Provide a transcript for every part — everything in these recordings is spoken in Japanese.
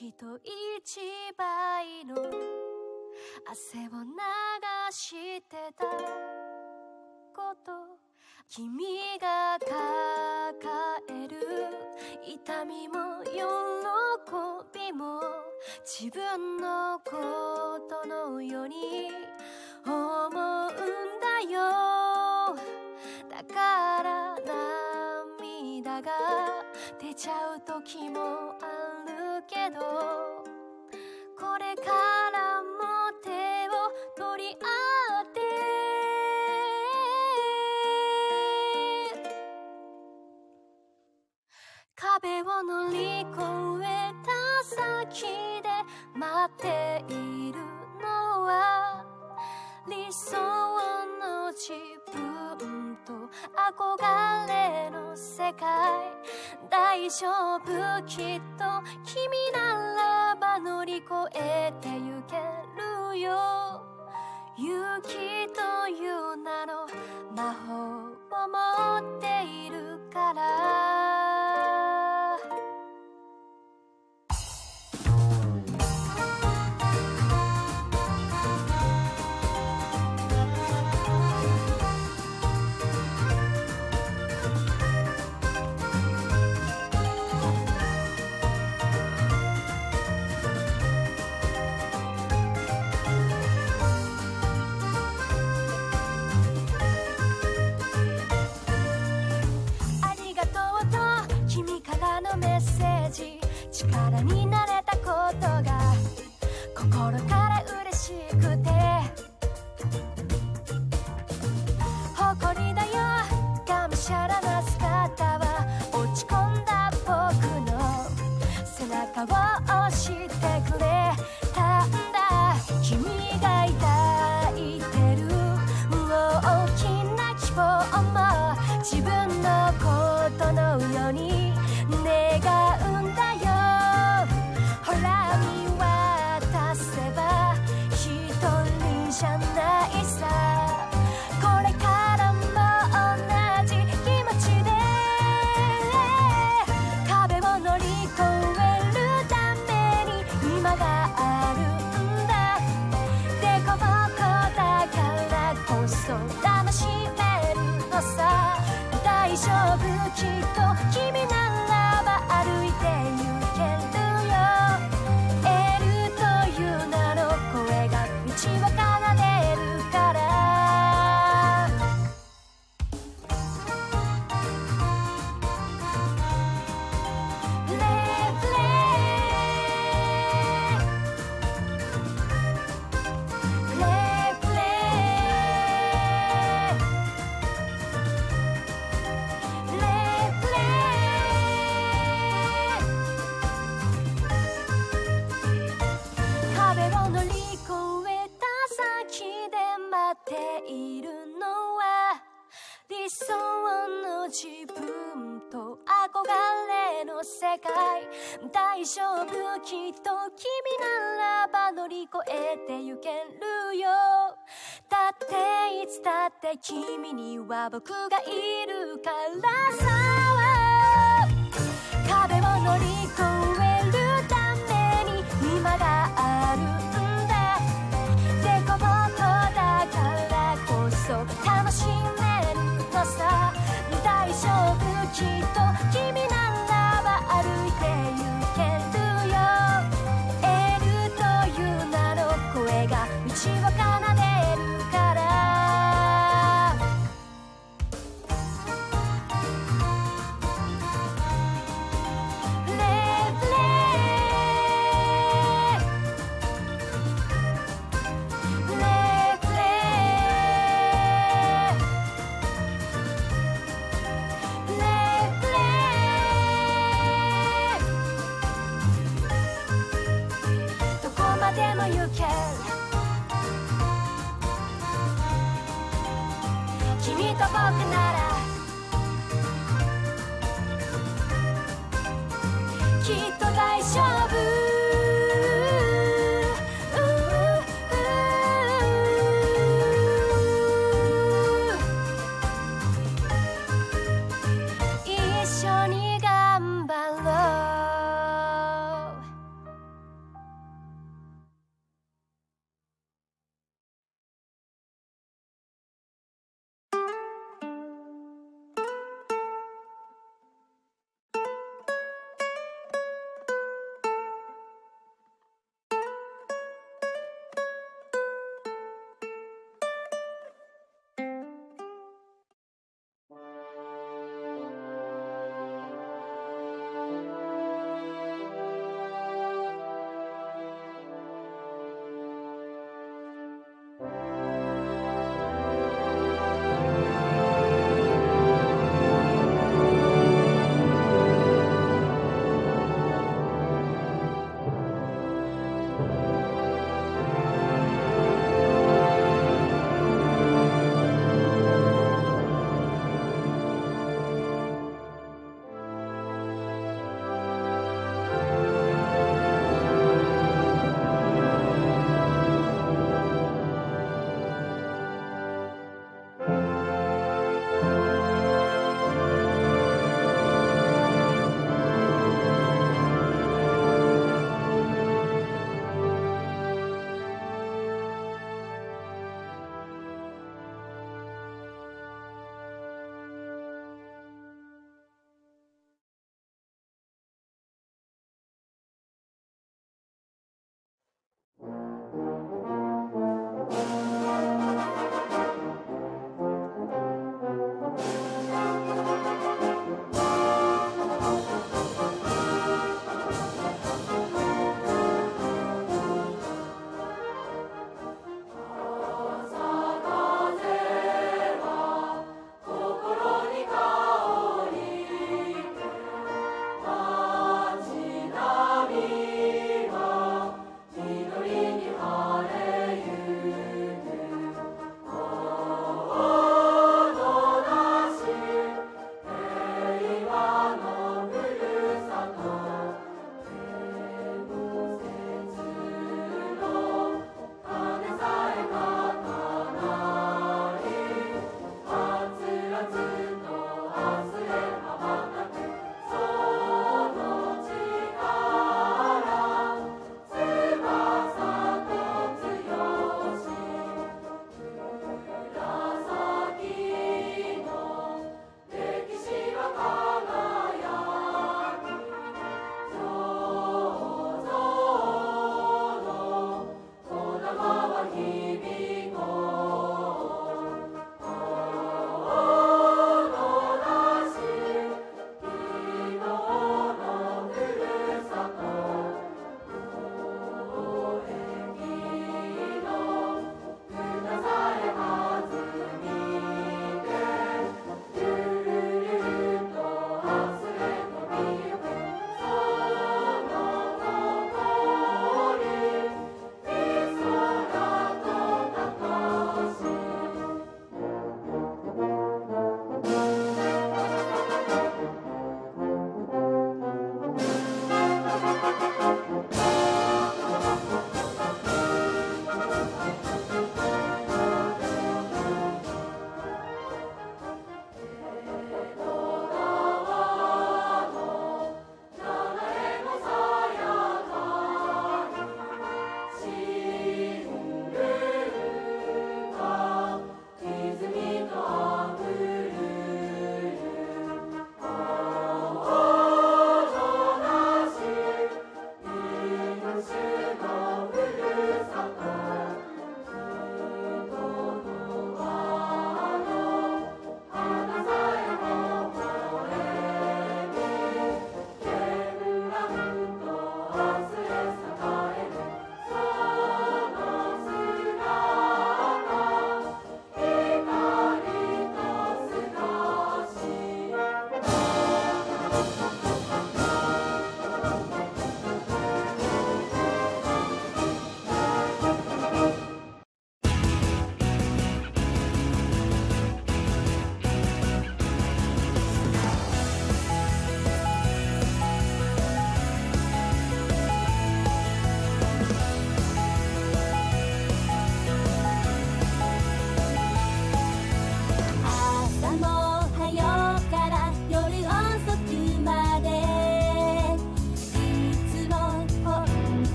人一倍の汗を流してたこと君が抱える痛みも喜びも自分のことのように思うんだよだから涙が出ちゃう時もあるけどこれからも手を取り合って。壁を乗り越えた先で待っているのは理想の自分と憧れの世界大丈夫きっと君ならば乗り越えてゆけるよ。勇気という名の魔法を持っているから。力になれたことが心から嬉しくて。人じきっと君ならば乗り越えてゆけるよ。だっていつだって君には僕がいるからさ。壁を乗り越えるために今があるんだ。でこぼこだからこそ楽しめるのさ。大丈夫きっと君ならば歩いて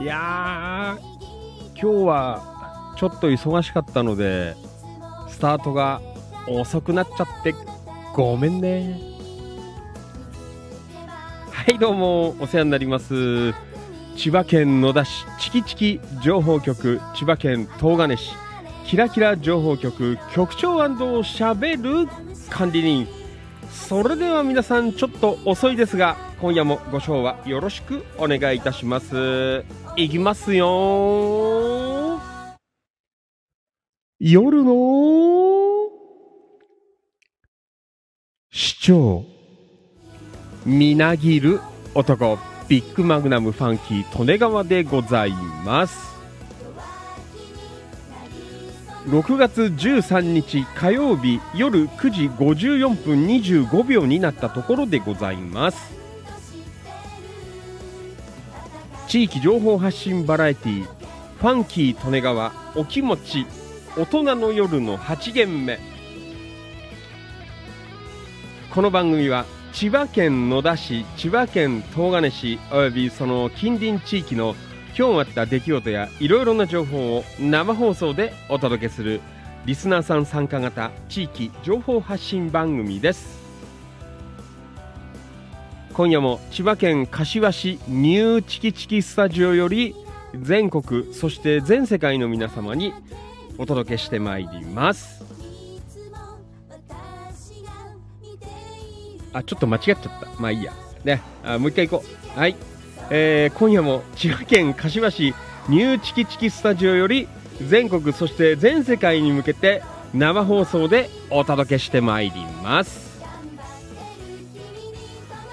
いやー、今日はちょっと忙しかったので、スタートが遅くなっちゃって、ごめんね。はい、どうも、お世話になります。千葉県野田市、チキチキ情報局、千葉県東金市、キラキラ情報局、局長しゃべる管理人。それでは皆さんちょっと遅いですが今夜もご賞はよろしくお願いいたしますいきますよ。夜の市長。みなぎる男。ビッグマグナムファンキー利根川でございます。6月13日火曜日夜9時54分25秒になったところでございます地域情報発信バラエティファンキー利根川お気持ち大人の夜の8限目。この番組は千葉県野田市千葉県東金市およびその近隣地域の今日あった出来事やいろいろな情報を生放送でお届けするリスナーさん参加型地域情報発信番組です。今夜も千葉県柏市ニューチキチキスタジオより全国そして全世界の皆様にお届けしてまいります。あちょっと間違っちゃった。まあいいや。ね。あもう一回行こう。はい。えー今夜も千葉県柏市ニューチキチキスタジオより全国そして全世界に向けて生放送でお届けしてまいります。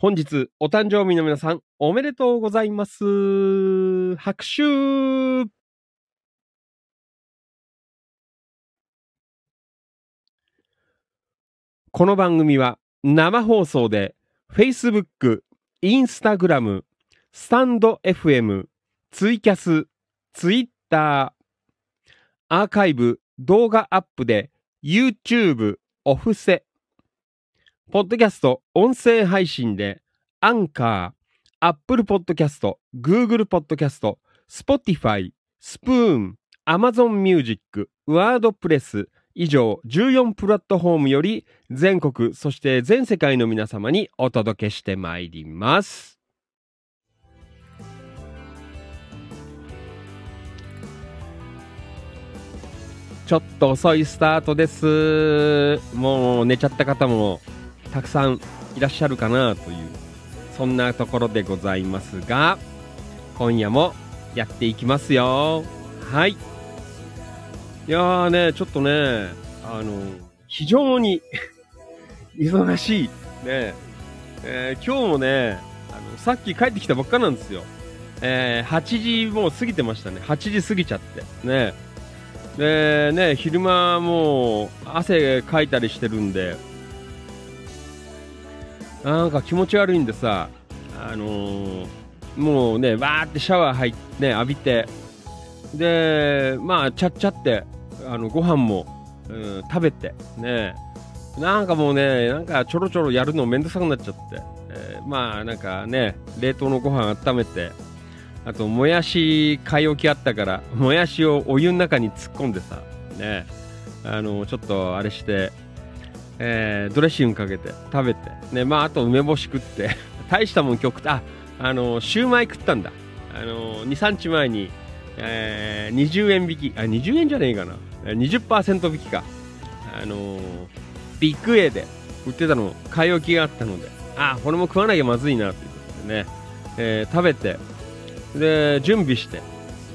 本日お誕生日の皆さんおめでとうございます。拍手。この番組は生放送で Facebook、Instagram、スタンド FM、ツイキャス、ツイッター、アーカイブ、動画アップで YouTube、オフセ、ポッドキャスト、音声配信でアンカー、アップルポッドキャスト、Google ポッドキャスト、Spotify、スプーン、Amazon Music、ワードプレス、以上14プラットフォームより全国そして全世界の皆様にお届けしてまいります。ちょっと遅いスタートです。もう寝ちゃった方もたくさんいらっしゃるかなという、そんなところでございますが、今夜もやっていきますよ。はい。いやーね、ちょっとね、あの、非常に 忙しい。ね、えー今日もね、あの、さっき帰ってきたばっかなんですよ。えー8時もう過ぎてましたね。8時過ぎちゃって。ね。で、ね、昼間もう汗かいたりしてるんで、なんか気持ち悪いんでさ、あのーもうね、わーってシャワー入って、ね、浴びて、で、まあ、ちゃっちゃって、あの、ご飯も、うん食べて、ね、なんかもうね、なんかちょろちょろやるのめんどくさくなっちゃって、えーまあ、なんかね、冷凍のご飯温めて、あと、もやし買い置きあったから、もやしをお湯の中に突っ込んでさ、ね、あの、ちょっとあれして、えードレッシングかけて食べて、ね、まあ、あと梅干し食って、大したもん今日食った、あ、あの、シューマイ食ったんだ。あの、2、3日前に、えー20円引き、あ、20円じゃねえかな。20%引きか。あのビッグ A で売ってたの、買い置きがあったので、あ、これも食わなきゃまずいなということでね、えー食べて、で、準備して、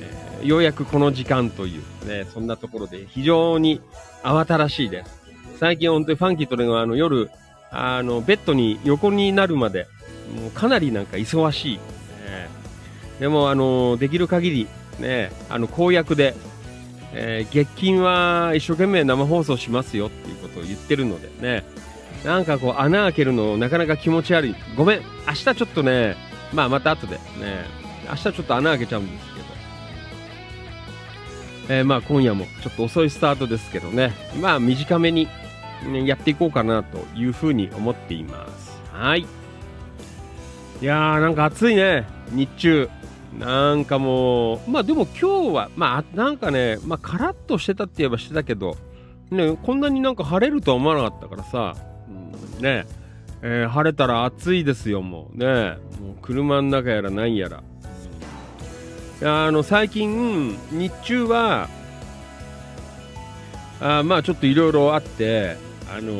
えーようやくこの時間という、ね、そんなところで非常に慌ただしいです。最近本当にファンキーとレがあの夜、あの、ベッドに横になるまで、もうかなりなんか忙しい。えーでも、あの、できる限り、ね、あの、公約で、えー月金は一生懸命生放送しますよっていうことを言ってるのでね、なんかこう穴開けるのなかなか気持ち悪い。ごめん、明日ちょっとね、まあまた後でね、明日ちょっと穴開けちゃうんですけど、えーまあ今夜もちょっと遅いスタートですけどね、まあ短めに、やっていこうかなというふうに思っています。はい。いやーなんか暑いね、日中。なんかもう、まあでも今日は、まあなんかね、まあカラッとしてたって言えばしてたけど、ね、こんなになんか晴れるとは思わなかったからさ、うん、ね、えー晴れたら暑いですよ、もうね。もう車の中やらなんやら。いやあの、最近、日中は、あまあちょっといろいろあって、あの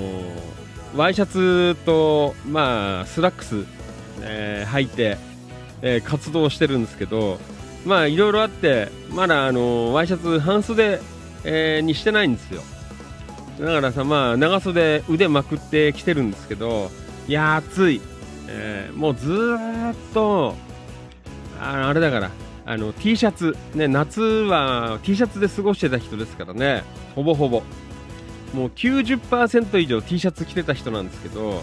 ワイシャツと、まあ、スラックス、えー履いて、えー活動してるんですけど、まあいろいろあって、まだあのワイシャツ半袖、えーにしてないんですよ。だからさ、まあ長袖腕まくってきてるんですけど、いやー暑い。えーもうずっと、ああれだから、あの T シャツ、ね、夏は T シャツで過ごしてた人ですからね、ほぼほぼ。もう90%以上 T シャツ着てた人なんですけど、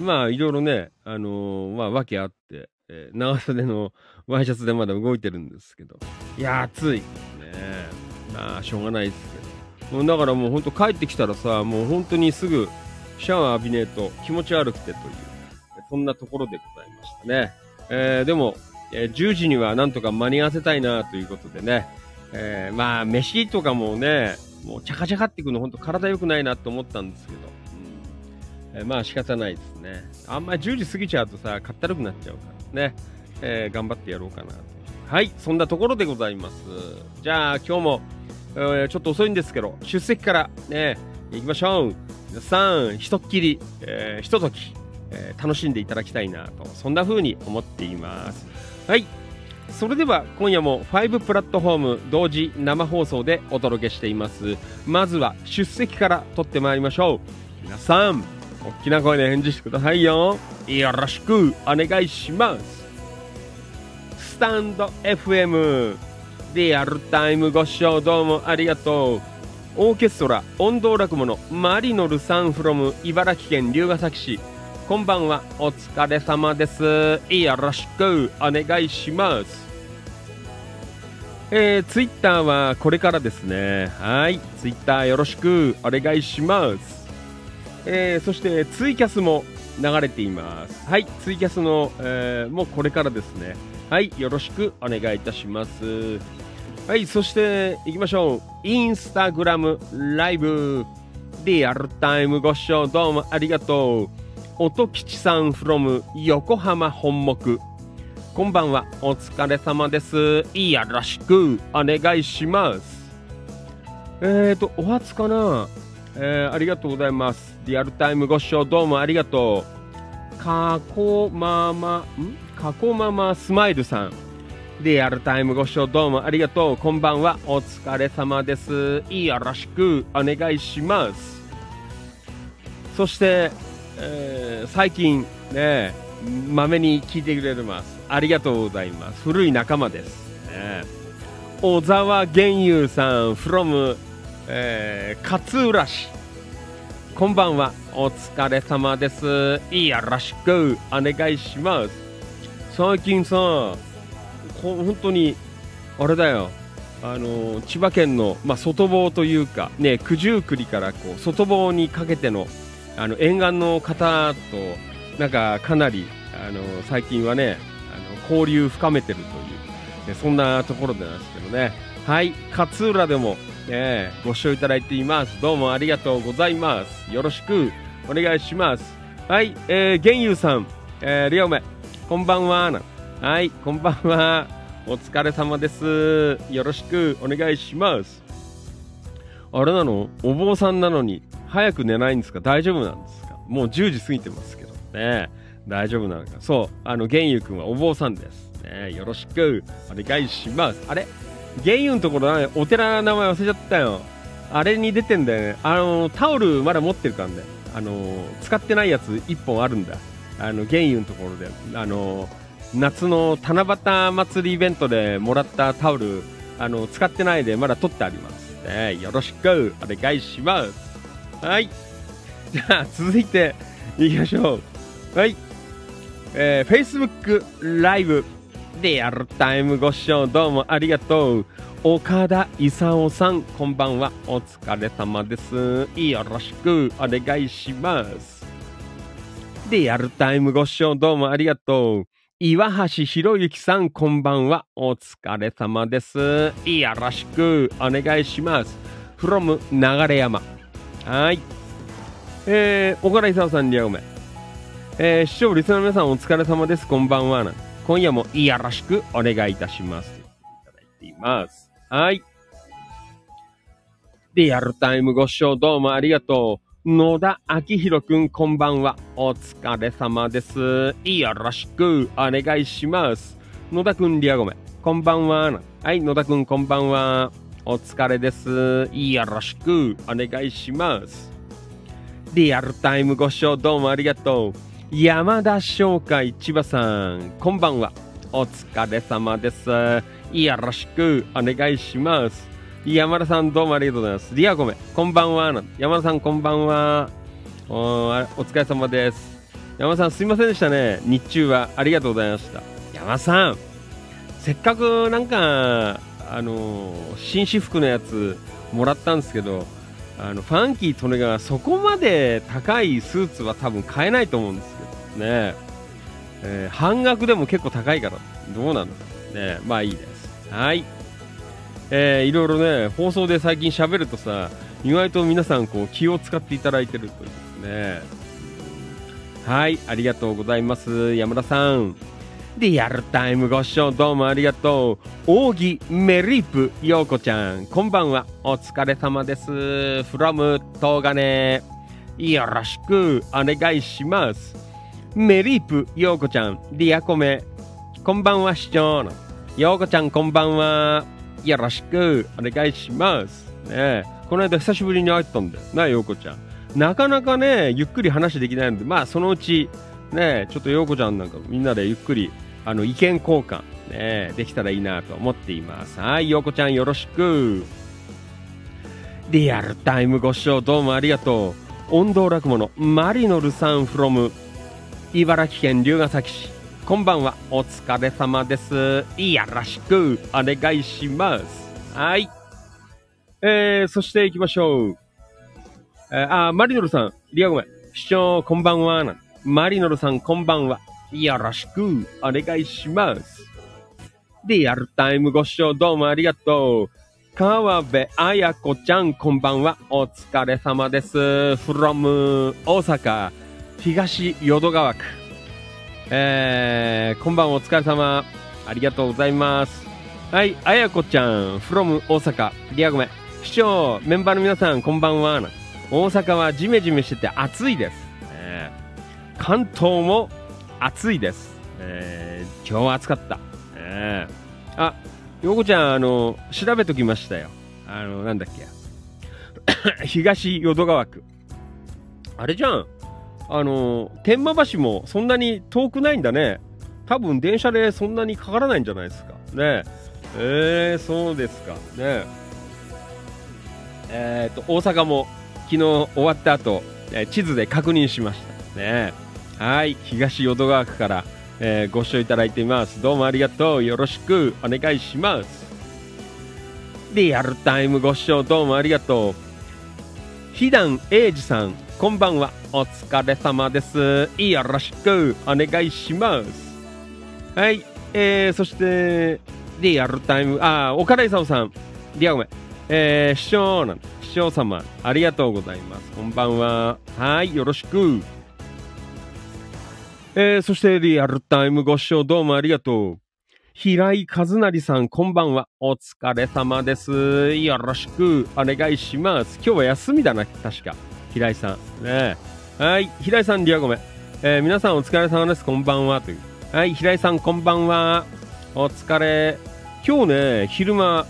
まあいろいろね、あのーまあ訳あって、えー長袖のワイシャツでまだ動いてるんですけど、いや暑い。ねまあしょうがないですけど。もうだからもう本当帰ってきたらさ、もう本当にすぐシャワー浴びねえと気持ち悪くてという、そんなところでございましたね。えーでも、え10時にはなんとか間に合わせたいなということでね、えーまあ飯とかもね、もうチャカチャカっていくの本当体良くないなと思ったんですけど、うんえーまあ仕方ないですね。あんまり10時過ぎちゃうとさ、かったるくなっちゃうからね、えー頑張ってやろうかなと。はい、そんなところでございます。じゃあ今日も、えーちょっと遅いんですけど、出席からね、行きましょう。皆さん、ひとっきり、えーひととき、えー楽しんでいただきたいなと、そんな風に思っています。はい。それでは今夜も5プラットフォーム同時生放送でお届けしています。まずは出席から取ってまいりましょう。皆さん、大きな声で返事してくださいよ。よろしくお願いします。スタンド FM リアルタイムご視聴どうもありがとう。オーケストラ音頭落語のマリノルさん from 茨城県龍ケ崎市。こんばんは、お疲れ様です。よろしくお願いします。えー、ツイッターはこれからですね。はい、ツイッターよろしくお願いします。えー、そしてツイキャスも流れています。はい、ツイキャスの、えーもうこれからですね。はい、よろしくお願いいたします。はい、そして行きましょう。インスタグラムライブ。リアルタイムご視聴どうもありがとう。音吉さん from 横浜本木。こんばんは、お疲れ様です。よろしくお願いします。えーと、お初かなえー、ありがとうございます。リアルタイムご視聴どうもありがとう。かこまま、ん？かこままスマイルさん。リアルタイムご視聴どうもありがとう。こんばんは。お疲れ様です。よろしくお願いします。そして、えー最近ね、まめに聞いてくれてます。ありがとうございます。古い仲間です。ね、小沢玄優さん from、えー勝浦市。こんばんは。お疲れ様です。よろしくお願いします。最近さ、本当に、あれだよ。あの千葉県の、まあ、外房というか、ね、九十九里からこう外房にかけてのあの沿岸の方となんかかなりあの最近はねあの交流深めてるという、ねそんなところでなんですけどね。はい勝浦でも、ね、ご視聴いただいています。どうもありがとうございます。よろしくお願いします。はいえー、玄優さん、えー、リオメこんばんは。はいこんばんは。お疲れ様です。よろしくお願いします。あれなの？お坊さんなのに早く寝ないんですか？大丈夫なんですか？もう10時過ぎてますけどね。大丈夫なのか？そうあの玄佑くんはお坊さんです。ねよろしく。お願いします。あれ？玄佑のところお寺の名前忘れちゃったよ。あれに出てんだよね。あのタオルまだ持ってるからね。あの使ってないやつ1本あるんだ。あの玄佑のところで。あの夏の七夕祭りイベントでもらったタオルあの使ってないでまだ取ってあります、ね、よろしく。お願いします。はい。じゃあ続いていきましょう。はい。えー、Facebook ライブリアルタイムご視聴どうもありがとう。岡田勲さんこんばんは。お疲れ様です。よろしくお願いします。リアルタイムご視聴どうもありがとう。岩橋博之さんこんばんは。お疲れ様です。よろしくお願いします。from 流山。はいえー、岡田勲さん、リアゴメ。えー、視聴リスナーの皆さんお疲れ様です。こんばんは。今夜もよろしくお願いいたします。いただいています。はい。リアルタイムご視聴どうもありがとう。野田明宏くん、こんばんは。お疲れ様です。よろしくお願いします。野田くん、リアゴメ。こんばんは。はい、野田くん、こんばんは。お疲れです。よろしくお願いします。リアルタイムご視聴どうもありがとう。山田商会千葉さん、こんばんは。お疲れ様です。よろしくお願いします。山田さんどうもありがとうございます。リアコメ、こんばんは。山田さんこんばんは。おお疲れ様です。山田さんすいませんでしたね。日中はありがとうございました。山田さん、せっかくなんか、あの紳士服のやつもらったんですけど、あのファンキー利根がそこまで高いスーツは多分買えないと思うんですけどね、えー半額でも結構高いからどうなんですかね。まあいいです。はい。えーいろいろね放送で最近喋るとさ意外と皆さんこう気を使っていただいてるというね。はいありがとうございます。山田さん。リアルタイムご視聴どうもありがとう。扇メリープようこちゃん、こんばんは。お疲れ様です。from 東金。よろしくお願いします。メリープようこちゃん、リアコメ。こんばんは、市長の。ようこちゃん、こんばんは。よろしくお願いします。ねえこの間久しぶりに会ったんだよ。なあ、ようこちゃん。なかなかね、ゆっくり話できないので、まあ、そのうち、ねちょっと陽子ちゃんなんかみんなでゆっくりあの意見交換、ね、できたらいいなと思っています。はい、陽子ちゃんよろしく。リアルタイムご視聴どうもありがとう。音頭落語のマリノルさん from 茨城県龍ケ崎市。こんばんは、お疲れ様です。よろしくお願いします。はい。えー、そして行きましょう。えー、あ、マリノルさん、リアごめん。市長、こんばんは。なんマリノルさん、こんばんは。よろしくお願いします。リアルタイムご視聴どうもありがとう。川辺彩子ちゃん、こんばんは。お疲れ様です。from 大阪、東淀川区。えー、こんばんは、お疲れ様。ありがとうございます。はい、彩子ちゃん、from 大阪。リアごめん。市長、メンバーの皆さん、こんばんは。大阪はジメジメしてて暑いです。えー関東も暑いです。えー今日は暑かった。えーあ、よこちゃん、あの、調べときましたよ。あの、なんだっけ。東淀川区。あれじゃん。あの、天満橋もそんなに遠くないんだね。多分電車でそんなにかからないんじゃないですか。ねえー、そうですか。ねえー、と、大阪も昨日終わった後、えー地図で確認しました。ねはい、東淀川区から、えーご視聴いただいています。どうもありがとう。よろしくお願いします。リアルタイムご視聴どうもありがとう。ひだんえいじさん、こんばんは。お疲れ様です。よろしくお願いします。はい、えー、そして、リアルタイム、あ、岡田勲さん、リアごめん。えー、市長なん市長様、ありがとうございます。こんばんは。はい、よろしく。えー、そしてリアルタイムご視聴どうもありがとう。平井和成さん、こんばんは。お疲れ様です。よろしくお願いします。今日は休みだな、確か。平井さん。ねはい、平井さん、リアごめん。えー皆さんお疲れ様です。こんばんは。という。はい、平井さん、こんばんは。お疲れ。今日ね、昼間、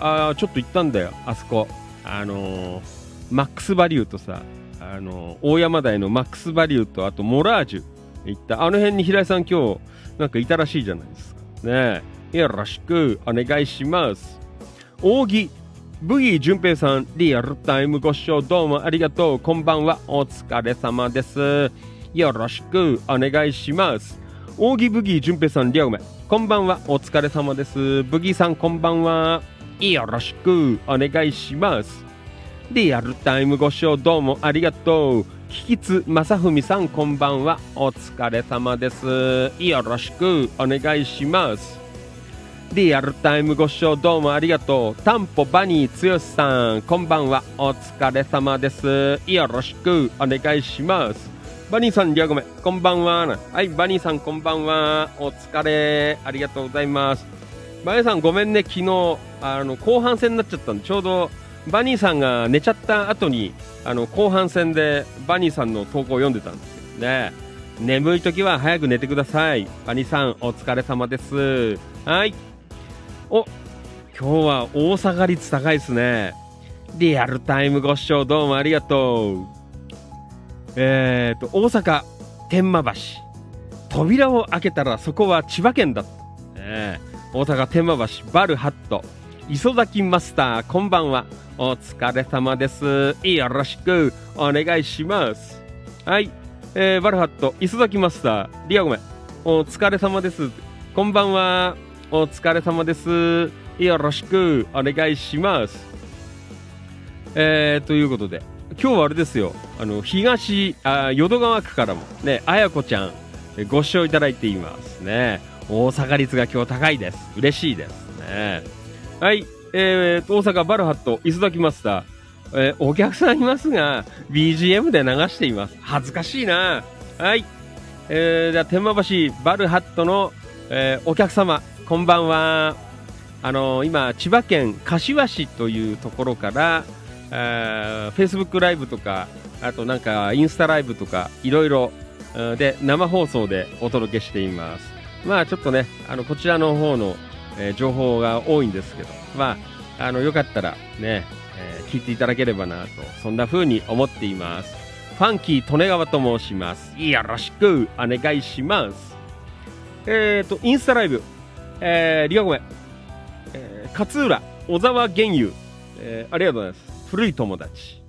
あーちょっと行ったんだよ、あそこ。あのーマックスバリューとさ、あのー大山台のマックスバリューと、あとモラージュ行った。あの辺に平井さん今日、なんかいたらしいじゃないですか。ねえ。よろしくお願いします。扇、ブギー淳平さん、リアルタイムご視聴どうもありがとう。こんばんは。お疲れ様です。よろしくお願いします。扇ブギー淳平さん、リアごめん。こんばんは。お疲れ様です。ブギーさん、こんばんは。よろしくお願いします。リアルタイムご視聴どうもありがとう。引きつ正文さんこんばんは。お疲れ様です。よろしくお願いします。リアルタイムご視聴どうもありがとう。タンポバニー剛さんこんばんは。お疲れ様です。よろしくお願いします。バニーさん、リアごめん。こんばんは。はい、バニーさん、こんばんは。お疲れ。ありがとうございます。バニーさん、ごめんね。昨日、あの、後半戦になっちゃったんで、ちょうど、バニーさんが寝ちゃった後に、あの、後半戦でバニーさんの投稿を読んでたんですよね。眠い時は早く寝てください。バニーさん、お疲れ様です。はい。お、今日は大阪率高いですね。リアルタイムご視聴どうもありがとう。えーと、大阪天満橋。扉を開けたらそこは千葉県だ。ねえ大阪天満橋バルハット。磯崎マスター、こんばんは。お疲れ様です。よろしくお願いします。はい。えー、バルハット、磯崎マスター、リアごめん。お疲れ様です。こんばんは。お疲れ様です。よろしくお願いします。えー、ということで、今日はあれですよ、あの、東、あ淀川区からも、ね、あやこちゃん、えご視聴いただいていますね。大阪率が今日高いです。嬉しいですね。はい、えー、大阪バルハット、磯崎マスター、えーお客さんいますが、BGM で流しています。恥ずかしいな。はい。えー、じゃ、天満橋バルハットの、えーお客様、こんばんは。あのー今、千葉県柏市というところから、えー、Facebook ライブとか、あとなんかインスタライブとか、いろいろ、で、生放送でお届けしています。まあちょっとね、あの、こちらの方の、えー情報が多いんですけど、まあ、あの、よかったらね、えー聞いていただければなと、そんな風に思っています。ファンキー利根川と申します。よろしくお願いします。えっ、と、インスタライブ、えー、リオごめん、えー勝浦、小沢玄友、えーありがとうございます。古い友達。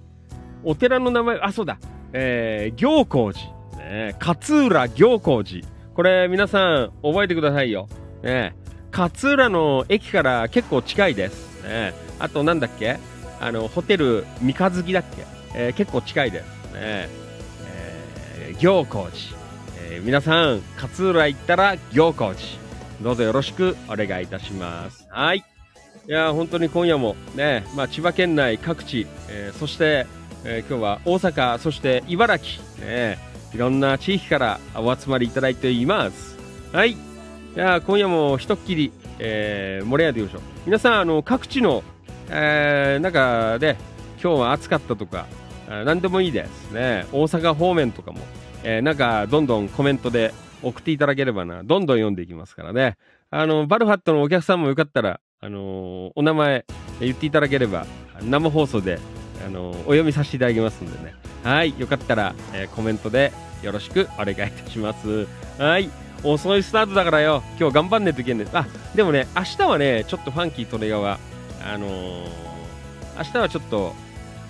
お寺の名前、あ、そうだ、えー、行光寺、ね、勝浦行光寺。これ、皆さん、覚えてくださいよ。ね、勝浦の駅から結構近いです。ね、あと、なんだっけ？あの、ホテル、三日月だっけ、えー結構近いです。ね、えー行光寺。えー皆さん、勝浦行ったら行光寺。どうぞよろしくお願いいたします。はい。いや本当に今夜もね、まあ、千葉県内各地、えーそして、えー今日は大阪、そして茨城、ね、いろんな地域からお集まりいただいています。はい。や今夜もひとっきり、えー盛り上げていきましょう。皆さん、あの、各地の、えーなんかね、今日は暑かったとか、何でもいいですね。大阪方面とかも、えーなんかどんどんコメントで送っていただければな、どんどん読んでいきますからね。あの、バルファットのお客さんもよかったら、あのお名前言っていただければ、生放送で、あのお読みさせていただきますんでね。はい、よかったら、えーコメントでよろしくお願いいたします。はい。遅いスタートだからよ、今日頑張んねえといけんねあ、でもね、明日はね、ちょっとファンキー利根川、あのー明日はちょっと、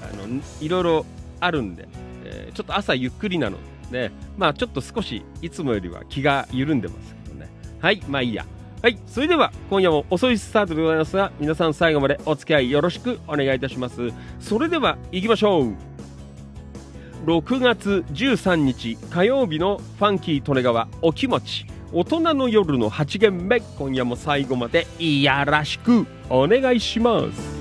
あの、いろいろあるんで、えーちょっと朝ゆっくりなので、まあちょっと少しいつもよりは気が緩んでますけどね。はい、まあいいや。はい、それでは今夜も遅いスタートでございますが、皆さん最後までお付き合いよろしくお願いいたします。それでは行きましょう。6月13日火曜日のファンキー利根川お気持ち。大人の夜の8限目今夜も最後までいやらしくお願いします。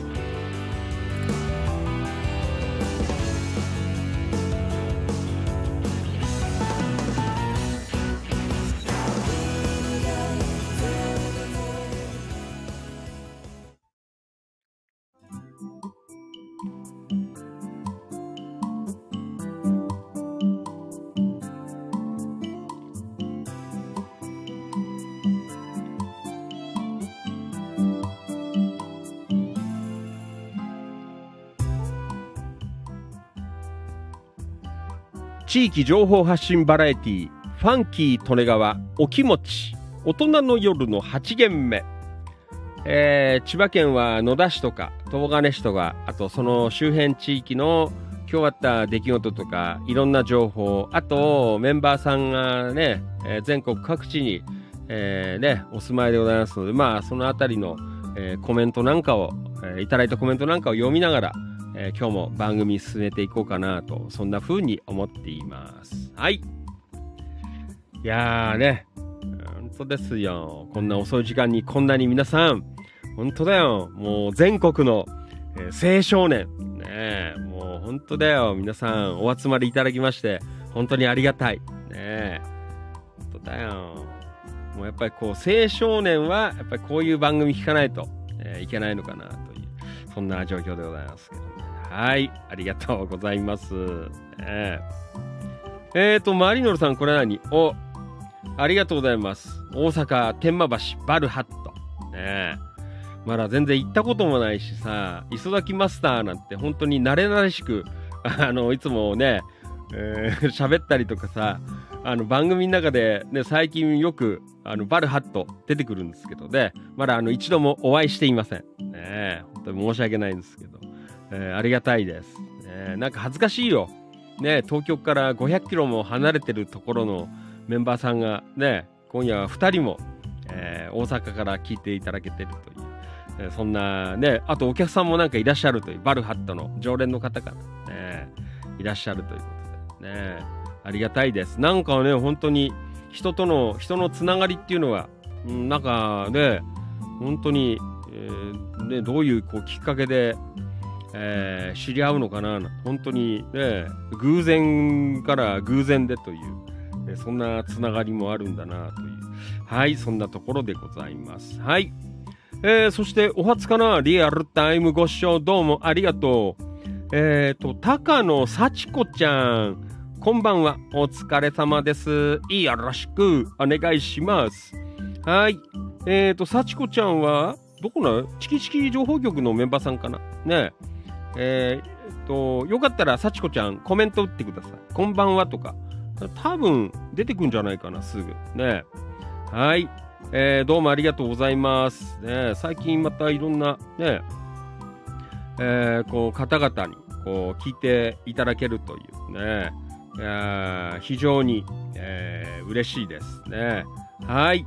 地域情報発信バラエティファンキー利根川お気持ち大人の夜の8限目。えー千葉県は野田市とか東金市とかあとその周辺地域の今日あった出来事とかいろんな情報あとメンバーさんがね、えー全国各地に、えーね、お住まいでございますのでまあそのあたりの、えコメントなんかを、えーいただいたコメントなんかを読みながら、えー今日も番組進めていこうかなとそんな風に思っています。はい。いやーね本当ですよ。こんな遅い時間にこんなに皆さん本当だよ。もう全国の、えー青少年ねもう本当だよ。皆さんお集まりいただきまして本当にありがたい。ね本当だよ。もうやっぱりこう青少年はやっぱりこういう番組聞かないと、えーいけないのかなというそんな状況でございますけどはい。ありがとうございます。えー、えーとマリノルさんこれ何？おありがとうございます。大阪天満橋バルハット。ねまだ全然行ったこともないしさ磯崎マスターなんて本当に慣れ慣れしくあのいつもねえー喋ったりとかさあの番組の中で、ね、最近よくあのバルハット出てくるんですけどね。まだあの一度もお会いしていません、ねえ、本当に申し訳ないんですけど、えーありがたいです、ね、なんか恥ずかしいよ、ね、東京から500キロも離れてるところのメンバーさんがね今夜は2人も、えー大阪から聞いていただけてるという、えーそんなねあとお客さんもなんかいらっしゃるというバルハットの常連の方が、ね、いらっしゃるということで。ねありがたいです。なんかね本当に人との人のつながりっていうのはうんなんかね本当に、えーね、どういうこうきっかけで、えー知り合うのかな？本当にね偶然から偶然でという、ねそんなつながりもあるんだなという。はいそんなところでございます。はい、えーそしてお初かな？リアルタイムご視聴どうもありがとう。えっ、と高野幸子ちゃん。こんばんは。お疲れ様です。よろしく。お願いします。はい。えっ、と幸子ちゃんはどこな？チキチキ情報局のメンバーさんかな？ねえ。えーっと、よかったら、幸子ちゃん、コメント打ってください。こんばんはとか。多分、出てくんじゃないかな、すぐ。ね。はい。えーどうもありがとうございます。ね、最近またいろんな、ね、えーこう、方々に、こう、聞いていただけるというね。いやー非常に、えー嬉しいですね。はい。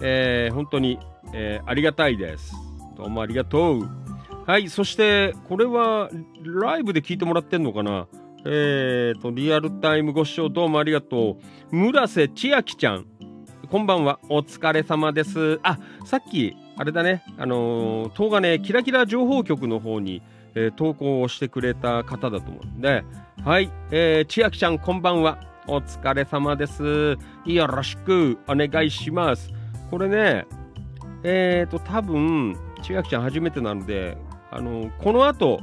えー本当に、えありがたいです。どうもありがとう。はい、そして、これは、ライブで聞いてもらってんのかな？えーと、リアルタイムご視聴どうもありがとう。村瀬千秋ちゃん。こんばんは。お疲れ様です。あ、さっき、あれだね、あのー、東金キラキラ情報局の方に、えー投稿をしてくれた方だと思うんで、はい、えー、千秋ちゃん、こんばんは。お疲れ様です。よろしくお願いします。これね、えーと、多分、千秋ちゃん初めてなので、あの、この後、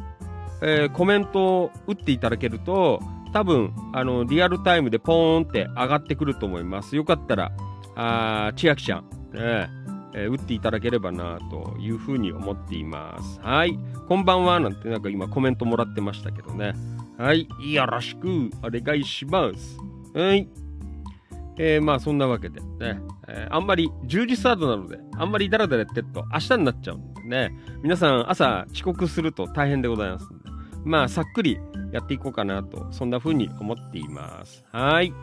えーコメントを打っていただけると、多分、あの、リアルタイムでポーンって上がってくると思います。よかったら、あ千秋ちゃん、ねえー打っていただければなというふうに思っています。はい。こんばんは、なんてなんか今コメントもらってましたけどね。はい。よろしくお願いします。はい。えーまあそんなわけでね、えーあんまり10時スタートなので、あんまりダラダラやってると明日になっちゃうんでね、皆さん朝遅刻すると大変でございます、まあさっくりやっていこうかなと、そんな風に思っています。はい。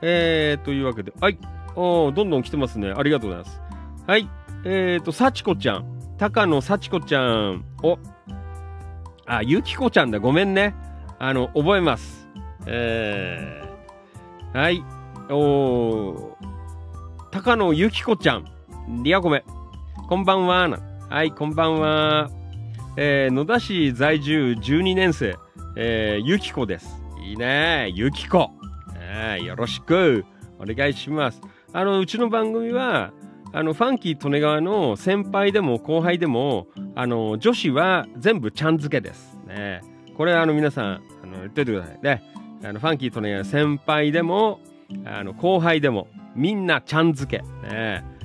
えー、というわけで、はい。おーどんどん来てますね。ありがとうございます。はい。えーと、幸子ちゃん。高野幸子ちゃん。お。あ、ゆきこちゃんだ。ごめんね。あの、覚えます。えー、はい。おー高野ゆきこちゃん。リアコメ。こんばんは。はい、こんばんは。えー、野田市在住12年生、えー、ゆきこです。いいねゆきこ。えーよろしくお願いします。あの、うちの番組は、あの、ファンキー利根川の先輩でも後輩でも、あの、女子は全部ちゃん付けです。ね。これ、あの、皆さん、あの、言っといてください。ね。あの、ファンキー利根川の先輩でも、あの、後輩でも、みんなちゃん付け。ね。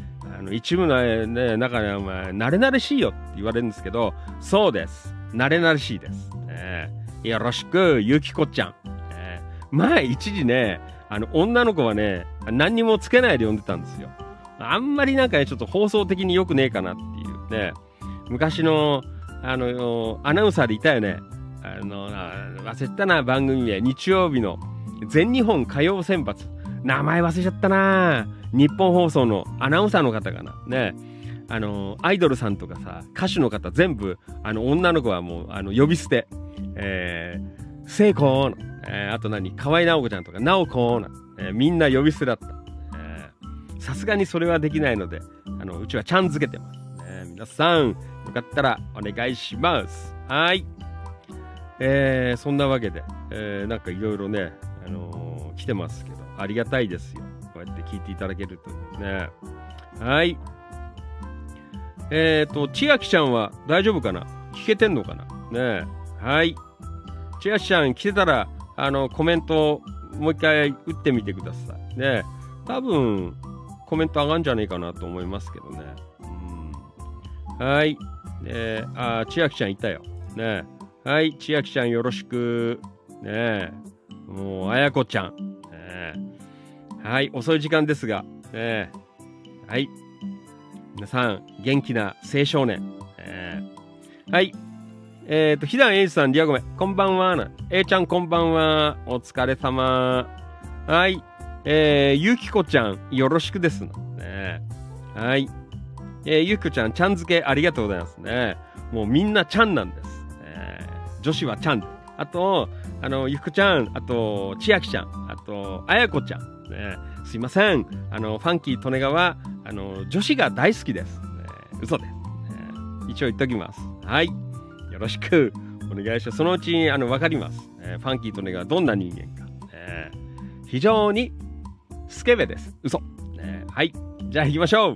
の、一部のね、中では、お前、慣れ慣れしいよって言われるんですけど、そうです。慣れ慣れしいです。ね。よろしく、ゆきこちゃん。ね前、一時ね、あの、女の子はね、何にもつけないで呼んでたんですよ。あんまりなんかね、ちょっと放送的に良くねえかなっていうね。昔の、あの、アナウンサーでいたよね。あの、忘れたな、番組で、日曜日の全日本歌謡選抜。名前忘れちゃったな日本放送のアナウンサーの方かな。ね。あの、アイドルさんとかさ、歌手の方全部、あの、女の子はもう、あの、呼び捨て。えー、聖子の、えーあと何？河合直子ちゃんとか、直子の、えーみんな呼び捨てだった。えさすがにそれはできないので、あの、うちはちゃん付けてます。ね、皆さん、よかったらお願いします。はい。えー、そんなわけで、えー、なんかいろいろね、あのー来てますけど、ありがたいですよ。やって聞いていただけるとね。はい。えっ、ー、と、千秋ちゃんは大丈夫かな？聞けてんのかな？ねはい。千秋ちゃん来てたら、あの、コメントもう一回打ってみてください。ね多分、コメント上がんじゃねえかなと思いますけどね。うん、はい。ねあ、千秋ちゃんいたよ。ねはい、千秋ちゃんよろしく。ねもう、あやこちゃん。ねはい、遅い時間ですが、ねはい。皆さん、元気な青少年。ねはい。えっ、と、ひだんえいじさん、リアゴメ、こんばんは。なえいちゃん、こんばんは。お疲れ様。はい。えー、ゆきこちゃん、よろしくです。ねはい。えー、ゆきこちゃん、ちゃん付けありがとうございますね。もうみんなちゃんなんです。えー女子はちゃん。あと、あの、ゆきこちゃん、あと、ちあきちゃん、あと、あやこちゃん。ねすいません。あの、ファンキー利根川、あの、女子が大好きです。ね嘘です。ね一応言っときます。はい。よろしくお願いします。そのうち、あの、わかります。えファンキー利根川どんな人間か。え非常にスケベです。嘘。ねはい。じゃあ行きましょう。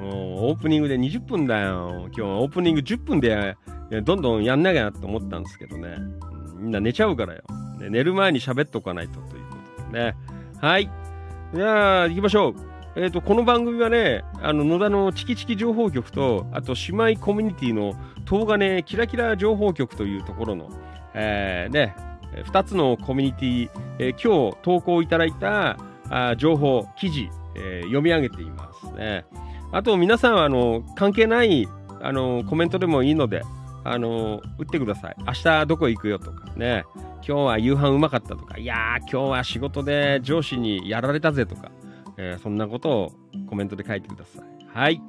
もうオープニングで20分だよ。今日はオープニング10分でどんどんやんなきゃなと思ったんですけどね。みんな寝ちゃうからよ。ね寝る前に喋っとかないとというね。はい。じゃあ行きましょう。えっ、と、この番組はね、あの、野田のチキチキ情報局と、あと、姉妹コミュニティの東金キラキラ情報局というところの、えーね、え2つのコミュニティ、えー今日投稿いただいたあ情報、記事、えー読み上げていますね。あと、皆さんは、あの、関係ない、あの、コメントでもいいので、あの、打ってください。明日どこ行くよとかね。今日は夕飯うまかったとか、いやー、今日は仕事で上司にやられたぜとか、えーそんなことをコメントで書いてください。はい。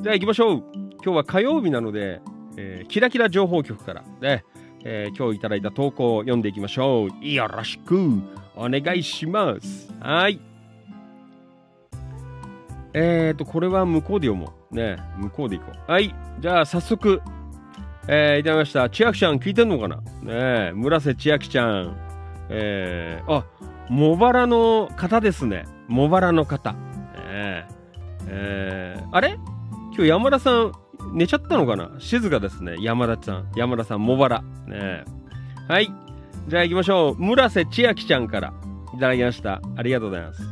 じゃあ行きましょう。今日は火曜日なので、えーキラキラ情報局からね、えー今日いただいた投稿を読んでいきましょう。よろしくお願いします。はい。えーと、これは向こうで読もう。ね、向こうで行こう。はい。じゃあ早速、えーいただきました。千秋ちゃん聞いてんのかな？ねえ村瀬千秋ちゃん。えー、あ、茂原の方ですね。茂原の方。ねえーあれ？今日山田さん寝ちゃったのかな？静かですね。山田さん。山田さん、茂原。ねはい。じゃあ行きましょう。村瀬千秋ちゃんからいただきました。ありがとうございます。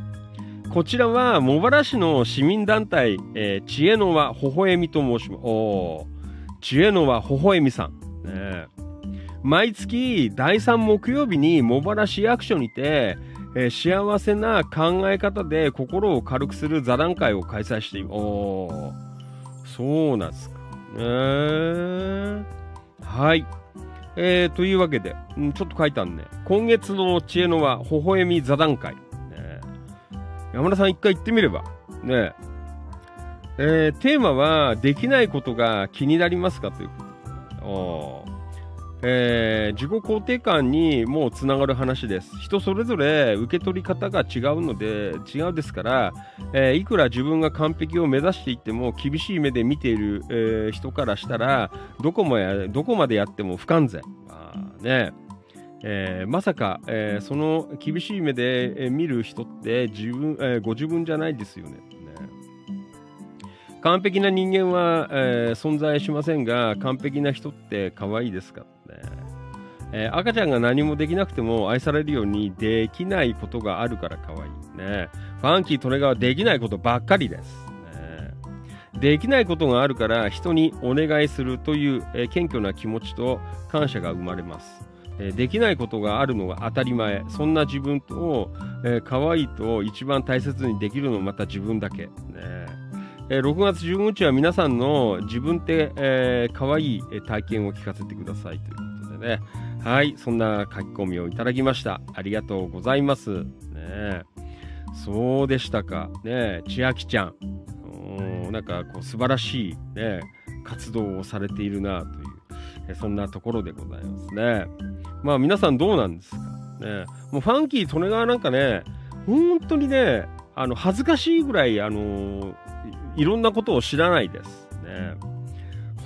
こちらは茂原市の市民団体、えー、知恵の輪ほほえみと申します。おー知恵の輪ほほえみさん。ね、毎月第3木曜日に茂原市役所にて、えー、幸せな考え方で心を軽くする座談会を開催しています。おそうなんですか。ねはい。えー、というわけで、ん、ちょっと書いたんで、今月の知恵の輪、微笑み座談会。ね、山田さん一回行ってみれば。ねえー、テーマは、できないことが気になりますかということ。えー、自己肯定感にもうつながる話です。人それぞれ受け取り方が違うので、違うですから、えー、いくら自分が完璧を目指していっても、厳しい目で見ている、えー、人からしたら、どこもや、どこまでやっても不完全。まあね、え、まさか、え、その厳しい目で、見る人って自分、えご自分じゃないですよね。完璧な人間は、え存在しませんが、完璧な人って可愛いですかね、えー、赤ちゃんが何もできなくても愛されるようにできないことがあるから可愛いね。ファンキー・トレガーはできないことばっかりです。ね、できないことがあるから人にお願いするという、えー、謙虚な気持ちと感謝が生まれます。えー、できないことがあるのが当たり前。そんな自分と、えー、可愛いと一番大切にできるのはまた自分だけ。ねえー、6月15日は皆さんの自分って、えー、可愛い体験を聞かせてくださいということでね。はい、そんな書き込みをいただきました。ありがとうございます。ねそうでしたか。ね千秋ちゃん。なんかこう素晴らしい、ね、活動をされているなという、そんなところでございますね。まあ皆さんどうなんですかね。もうファンキー・利根川なんかね、本当にね、あの恥ずかしいぐらい、あのーいろんなことを知らないですね。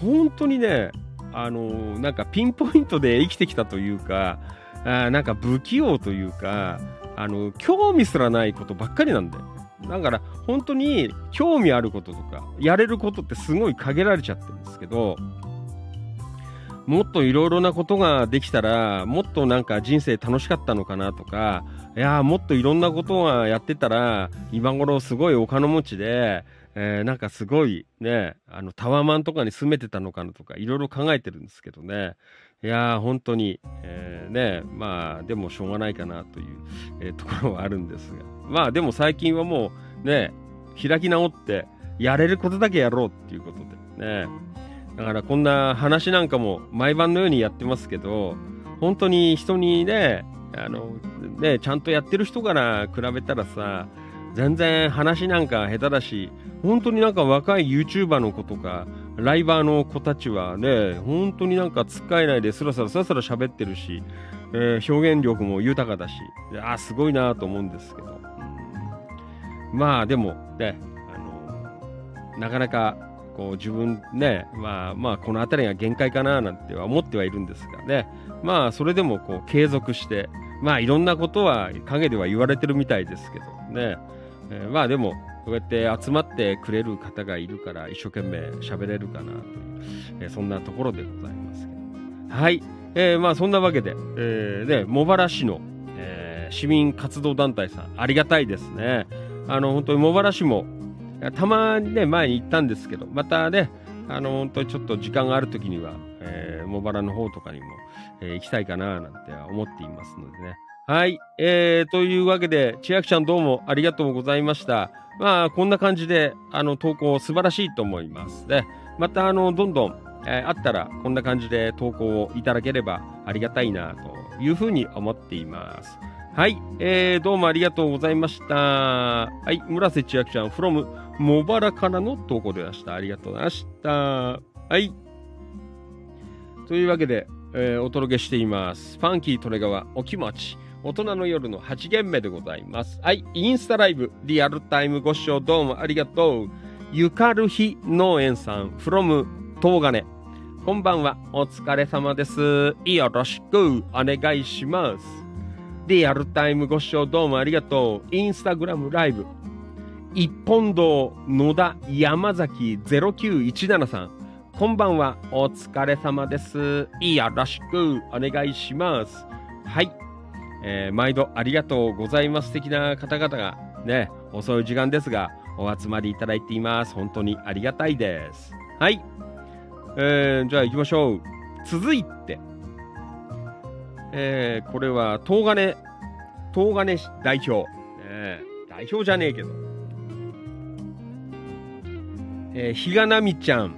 本当にね、あの、なんかピンポイントで生きてきたというか、あなんか不器用というか、あの、興味すらないことばっかりなんだよ。だから本当に興味あることとか、やれることってすごい限られちゃってるんですけど、もっといろいろなことができたら、もっとなんか人生楽しかったのかなとか、いやもっといろんなことがやってたら、今頃すごいお金持ちで、えー、なんかすごいね、あのタワマンとかに住めてたのかなとかいろいろ考えてるんですけどね。いやー、本当に、えー、ね、まあ、でもしょうがないかなという、えー、ところはあるんですが。まあ、でも最近はもうね、開き直って、やれることだけやろうっていうことでね。だからこんな話なんかも毎晩のようにやってますけど、本当に人にね、あの、ね、ちゃんとやってる人から比べたらさ、全然話なんか下手だし、本当になんか若い YouTuber の子とか、ライバーの子たちはね、本当になんかつっかえないでスラスラスラスラ喋ってるし、えー、表現力も豊かだし、あ、すごいなと思うんですけど。うん、まあでもね、あのなかなかこう自分ね、まあまあこの辺りが限界かななんては思ってはいるんですがね、まあそれでもこう継続して、まあいろんなことは陰では言われてるみたいですけどね、えー、まあでも、こうやって集まってくれる方がいるから一生懸命喋れるかなという、えー、そんなところでございますけど。はい。えー、まあそんなわけで、えー、ね、茂原市の、えー、市民活動団体さん、ありがたいですね。あの、本当に茂原市も、たまにね、前に行ったんですけど、またね、あの、本当にちょっと時間があるときには、えー、茂原の方とかにも、えー、行きたいかな、なんて思っていますのでね。はい。えー、というわけで、千秋ちゃんどうもありがとうございました。まあ、こんな感じで、あの、投稿素晴らしいと思います。で、また、あの、どんどん、えー、あったら、こんな感じで投稿をいただければありがたいな、というふうに思っています。はい。えー、どうもありがとうございました。はい。村瀬千秋ちゃん、from 茂原からの投稿でした。ありがとうございました。はい。というわけで、えー、お届けしています。ファンキートレガワお気持ち。大人の夜の8限目でございます。はい、インスタライブ、リアルタイムご視聴どうもありがとう。ゆかるひ農園さん、from 東金。こんばんは、お疲れ様です。よろしくお願いします。リアルタイムご視聴どうもありがとう。インスタグラムライブ、一本堂野田山崎0917さん。こんばんは。お疲れ様です。よろしくお願いします。はい。えー毎度ありがとうございます。素敵な方々がね、遅い時間ですが、お集まりいただいています。本当にありがたいです。はい。えーじゃあ行きましょう。続いて、えーこれは、東金、東金市代表。ね代表じゃねえけど。えー、ひがなみちゃん、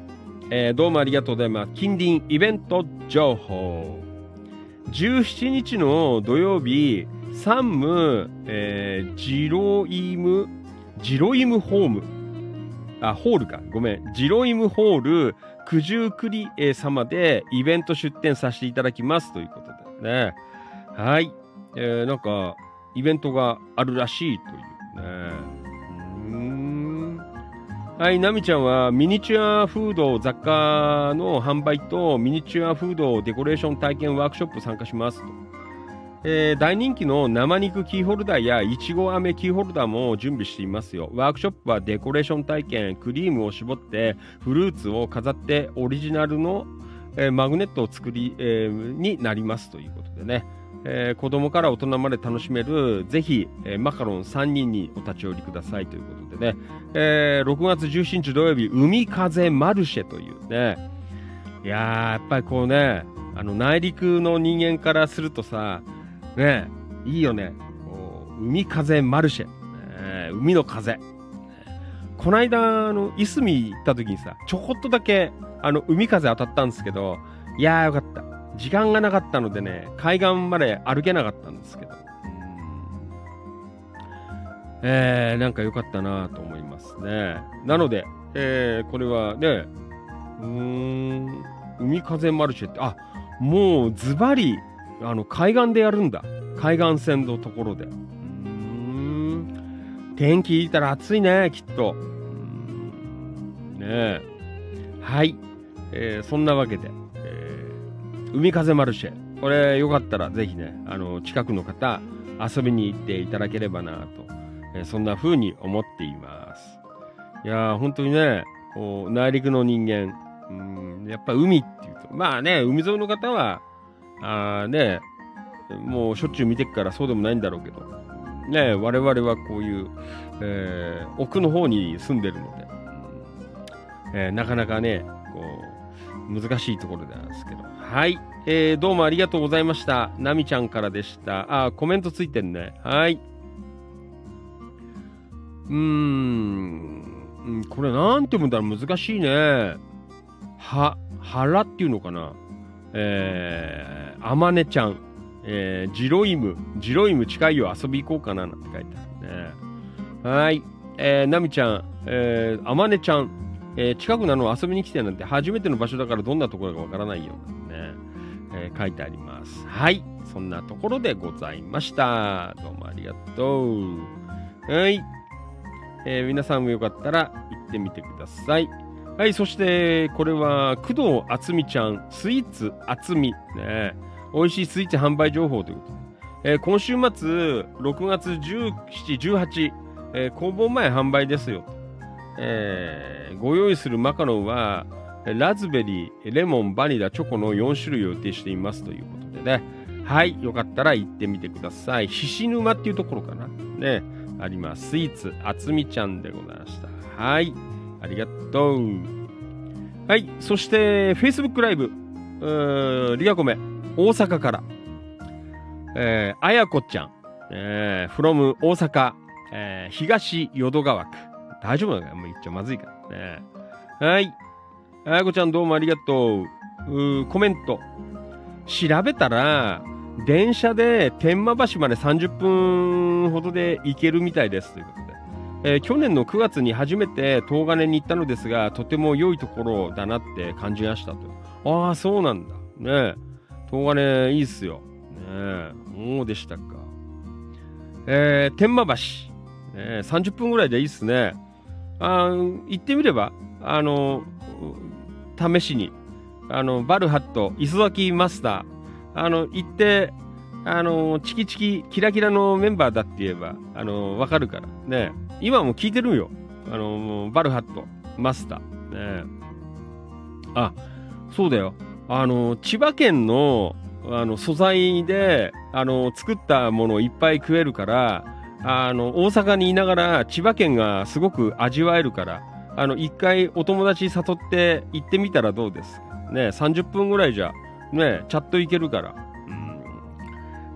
えーどうもありがとうございます。近隣イベント情報。17日の土曜日、サンム、えージロイム、ジロイムホーム、あ、ホールか、ごめん、ジロイムホール九十九里様でイベント出展させていただきますということでね。はい。えーなんか、イベントがあるらしいというね。うーんはい、ナミちゃんはミニチュアフード雑貨の販売とミニチュアフードデコレーション体験ワークショップ参加しますと。えー大人気の生肉キーホルダーやいちご飴キーホルダーも準備していますよ。ワークショップはデコレーション体験、クリームを絞ってフルーツを飾ってオリジナルの、えーマグネットを作り、えーになりますということでね。えー子供から大人まで楽しめる、ぜひ、えーマカロン3人にお立ち寄りくださいということでね。えー6月17日土曜日、海風マルシェというね。いやー、やっぱりこうね、あの内陸の人間からするとさ、ね、いいよね。こう海風マルシェ。ね海の風。この間、あの、いすみ行った時にさ、ちょこっとだけ、あの、海風当たったんですけど、いやーよかった。時間がなかったのでね、海岸まで歩けなかったんですけど。えー、なんか良かったなと思いますね。なので、えー、これはね、うーん、海風マルシェって、あ、もうズバリ、あの、海岸でやるんだ。海岸線のところで。うーん、天気いいたら暑いね、きっと。ねえ。はい。えー、そんなわけで、えー、海風マルシェ。これ、よかったらぜひね、あの、近くの方、遊びに行っていただければなと、えーそんな風に思っています。いやー、本当にね、こう内陸の人間、うん、やっぱ海っていうと、まあね、海沿いの方は、あね、もうしょっちゅう見てっからそうでもないんだろうけど、ね、我々はこういう、えー奥の方に住んでるので、うんえーなかなかね、こう、難しいところなんですけど。はい。えーどうもありがとうございました。なみちゃんからでした。あ、コメントついてんね。はい。うーん。これなんて読むんだろう難しいね。は、腹っていうのかなえー、あまねちゃん。えー、ジロイム。ジロイム近いよ遊び行こうかななんて書いてあるね。はい。えー、なみちゃん。えー、あまねちゃん。えー近くなの遊びに来てなんて初めての場所だからどんなところかわからないよ、ねえー書いてあります。はい。そんなところでございました。どうもありがとう。はい。えー皆さんもよかったら行ってみてください。はい、そして、これは、工藤敦美ちゃん、スイーツ敦美。ね、美味しいスイーツ販売情報ということで。えー今週末、6月17、18、えー工房前販売ですよ。えーご用意するマカロンは、ラズベリー、レモン、バニラ、チョコの4種類を予定していますということでね。はい、よかったら行ってみてください。獅子沼っていうところかな。ね、あります。スイーツ、あつみちゃんでございました。はい、ありがとう。はい、そして、Facebook ライブ、うーリアコメ、大阪から、えー、あやこちゃん、えー、from 大阪、えー、東淀川区。大丈夫なのかもう言っちゃまずいからね。はい。あやこちゃんどうもありがとう。うコメント。調べたら、電車で天満橋まで30分ほどで行けるみたいですということで。えー去年の9月に初めて東金に行ったのですが、とても良いところだなって感じましたと。ああ、そうなんだ。ね。東金いいっすよ。ねえ。そうでしたか。えー、天満橋。ねえ30分ぐらいでいいっすね。あー行ってみれば、あの、試しに、あの、バルハット、磯崎マスター、あの、行って、あの、チキチキ、キラキラのメンバーだって言えば、あの、わかるから。ね今も聞いてるよ。あの、バルハット、マスター。ねあ、そうだよ。あの、千葉県の、あの、素材で、あの、作ったものをいっぱい食えるから、あの、大阪にいながら千葉県がすごく味わえるから、あの、一回お友達誘って行ってみたらどうです？かね、30分ぐらいじゃ、ね、チャットいけるから。うん。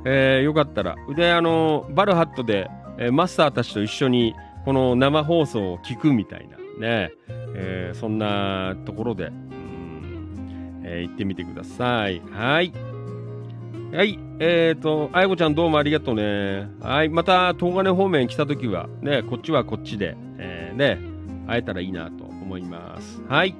えーよかったら。で、あの、バルハットで、えーマスターたちと一緒に、この生放送を聞くみたいな、ね、えーそんなところで、うんえー行ってみてください。はい。はい。えっ、と、あやこちゃんどうもありがとうね。はい。また、東金方面来たときは、ね、こっちはこっちで、えーね、会えたらいいなと思います。はい。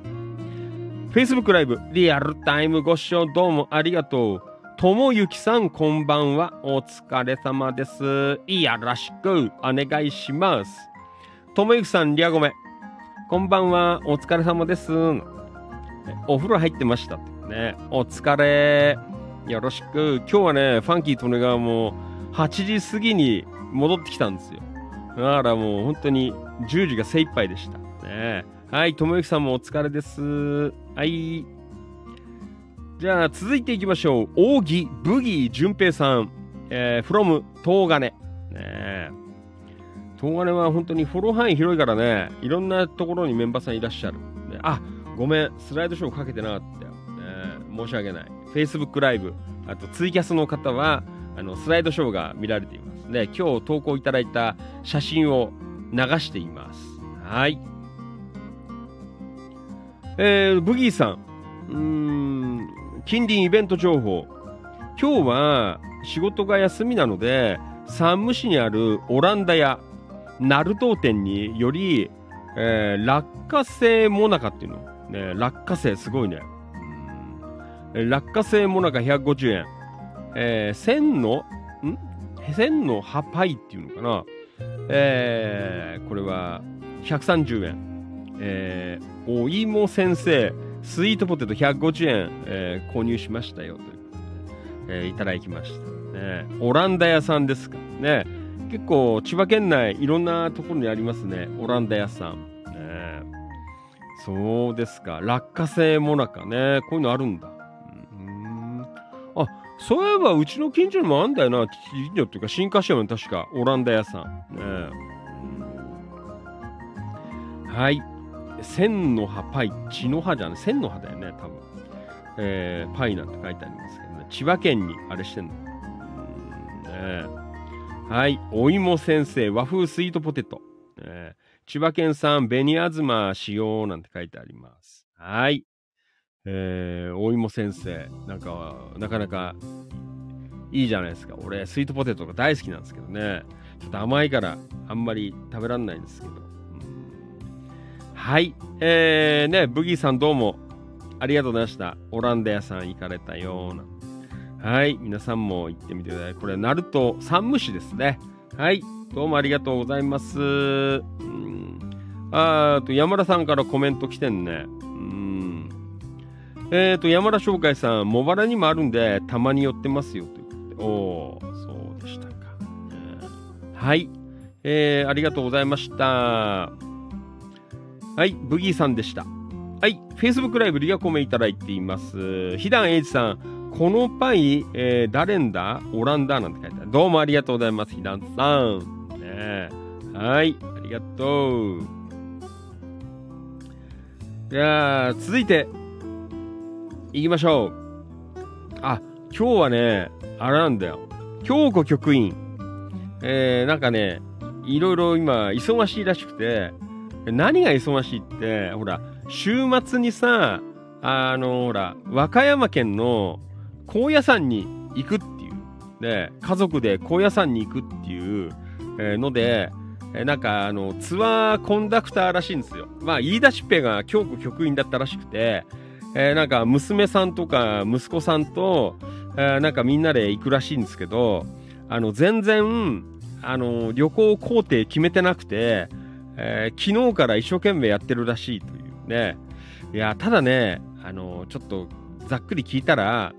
Facebook ライブ、リアルタイムご視聴どうもありがとう。ともゆきさん、こんばんは。お疲れ様です。いやらしくお願いします。ともゆきさん、リアゴメ。こんばんは。お疲れ様です。お風呂入ってました。ね。お疲れ。よろしく。今日はね、ファンキー利根川も8時過ぎに戻ってきたんですよ。だからもう本当に10時が精一杯でした。ね。はい、ともゆきさんもお疲れです。はい。じゃあ続いていきましょう。扇ブギー淳平さん。えー、from 東金。ね東金は本当にフォロー範囲広いからね、いろんなところにメンバーさんいらっしゃる。ねあ、ごめん、スライドショーかけてなかったよ。ね申し訳ない。Facebook ライブ、あとツイキャスの方は、あの、スライドショーが見られています。で、今日投稿いただいた写真を流しています。はい。えー、ブギーさん。うーん、近隣イベント情報。今日は仕事が休みなので、山武市にあるオランダ屋、ナルト店により、えー落花生モナカっていうの。ね、落花生すごいね。落花生モナカ150円。えー、千の、ん？千の葉パイっていうのかな。えーこれは130円。えーお芋先生、スイートポテト150円、えー購入しましたよということで、えーいただきました。ね、オランダ屋さんですかね。結構千葉県内いろんなところにありますね。オランダ屋さん。ね、そうですか。落花生もなかね。こういうのあるんだ。そういえばうちの近所にもあんだよな。近所っていうか新華社に確かオランダ屋さん。ねはい。千の葉パイ。血の葉じゃない。千の葉だよね、多分。えーパイなんて書いてありますけどね。千葉県にあれしてんの。うんねはい。お芋先生、和風スイートポテト。ね千葉県産紅あずま使用なんて書いてあります。はい。えー、お芋先生。なんか、なかなかいいじゃないですか。俺、スイートポテトが大好きなんですけどね。ちょっと甘いから、あんまり食べられないんですけど。うんはい。えー、ね、ブギーさんどうもありがとうございました。オランダ屋さん行かれたような。はい。皆さんも行ってみてください。これ、ナルト山武市ですね。はい。どうもありがとうございます。うん。あーあと、山田さんからコメント来てんね。うん。えーと、山田商会さん、茂原にもあるんで、たまに寄ってますよ。ということで。おー、そうでしたか。はい。えー、ありがとうございました。はい、ブギーさんでした。はい、Facebook ライブリアコメいただいています。ひだんえいじさん、このパイ、えー、誰んだ？オランダなんて書いてある。どうもありがとうございます、ひだんさん。ねはい、ありがとう。じゃあ、続いて、行きましょう。あ、今日はね、あれなんだよ。京子局員。えー、なんかね、いろいろ今、忙しいらしくて、何が忙しいって、ほら、週末にさ、あの、ほら、和歌山県の高野山に行くっていう、で、家族で高野山に行くっていう、えーので、えなんか、あの、ツアーコンダクターらしいんですよ。まあ、言い出しっぺが京子局員だったらしくて、えーなんか、娘さんとか息子さんと、えーなんかみんなで行くらしいんですけど、あの、全然、あの、旅行工程決めてなくて、えー昨日から一生懸命やってるらしいというね。いや、ただね、あの、ちょっとざっくり聞いたら、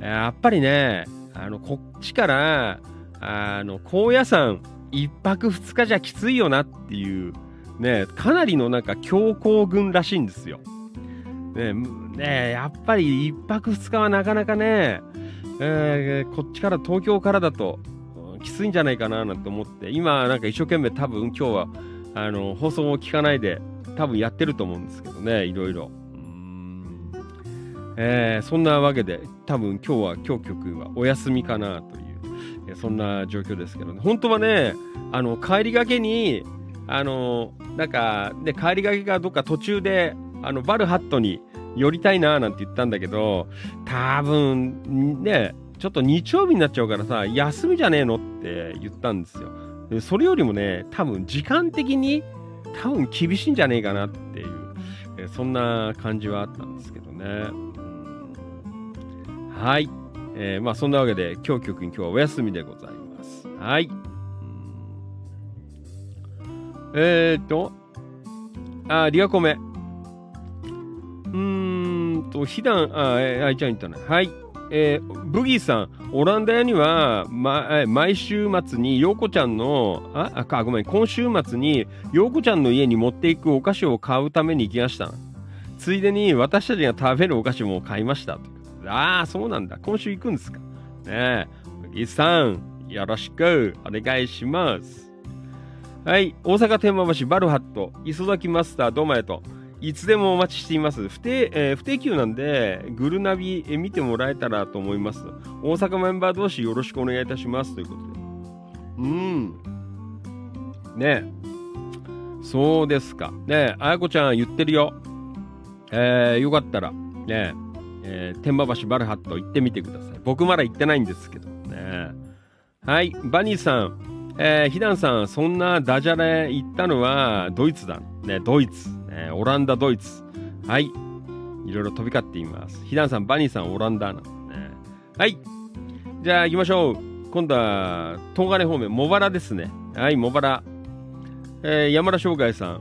やっぱりね、あの、こっちから、あの、高野山一泊二日じゃきついよなっていう、ね、かなりのなんか強行軍らしいんですよ。ねねやっぱり1泊2日はなかなかね、えーこっちから東京からだときついんじゃないかななんて思って今なんか一生懸命多分今日はあの放送を聞かないで多分やってると思うんですけどねいろいろ。えーそんなわけで多分今日は今日曲はお休みかなという、えーそんな状況ですけどね本当はねあの帰りがけにあのなんかで帰りがけがどっか途中であのバルハットに寄りたいななんて言ったんだけど多分ねちょっと日曜日になっちゃうからさ休みじゃねえのって言ったんですよ。それよりもね多分時間的に多分厳しいんじゃねえかなっていう、そんな感じはあったんですけどね。はい、えーまあそんなわけで今日曲に今日はお休みでございます。はい。えー、っとあリアコメ。うんと、ひだん、あ、えー、あいちゃん言ったね。はい。えーブギーさん、オランダ屋には、ま、毎週末に、ヨーコちゃんの、あ、あ、かごめん、今週末に、ヨーコちゃんの家に持っていくお菓子を買うために行きました。ついでに、私たちが食べるお菓子も買いました。ああ、そうなんだ。今週行くんですか。ねえ。ブギーさん、よろしくお願いします。はい。大阪天満橋バルハット、磯崎マスター、どうもありがと。いつでもお待ちしています。不定、えー不定休なんで、グルナビ、見てもらえたらと思います。大阪メンバー同士よろしくお願いいたします。ということで。うん。ねえ。そうですか。ねえ、あやこちゃん言ってるよ。えー、よかったら、ねえ、えー天満橋バルハット行ってみてください。僕まだ行ってないんですけどね。はい、バニーさん。えー、ヒダンさん、そんなダジャレ行ったのはドイツだ。ね、ドイツ。ね、オランダ、ドイツ。はい。いろいろ飛び交っています。ヒダンさん、バニーさん、オランダなんですね。はい。じゃあ行きましょう。今度は、東金方面、茂原ですね。はい、茂原。えー、山田商外さん。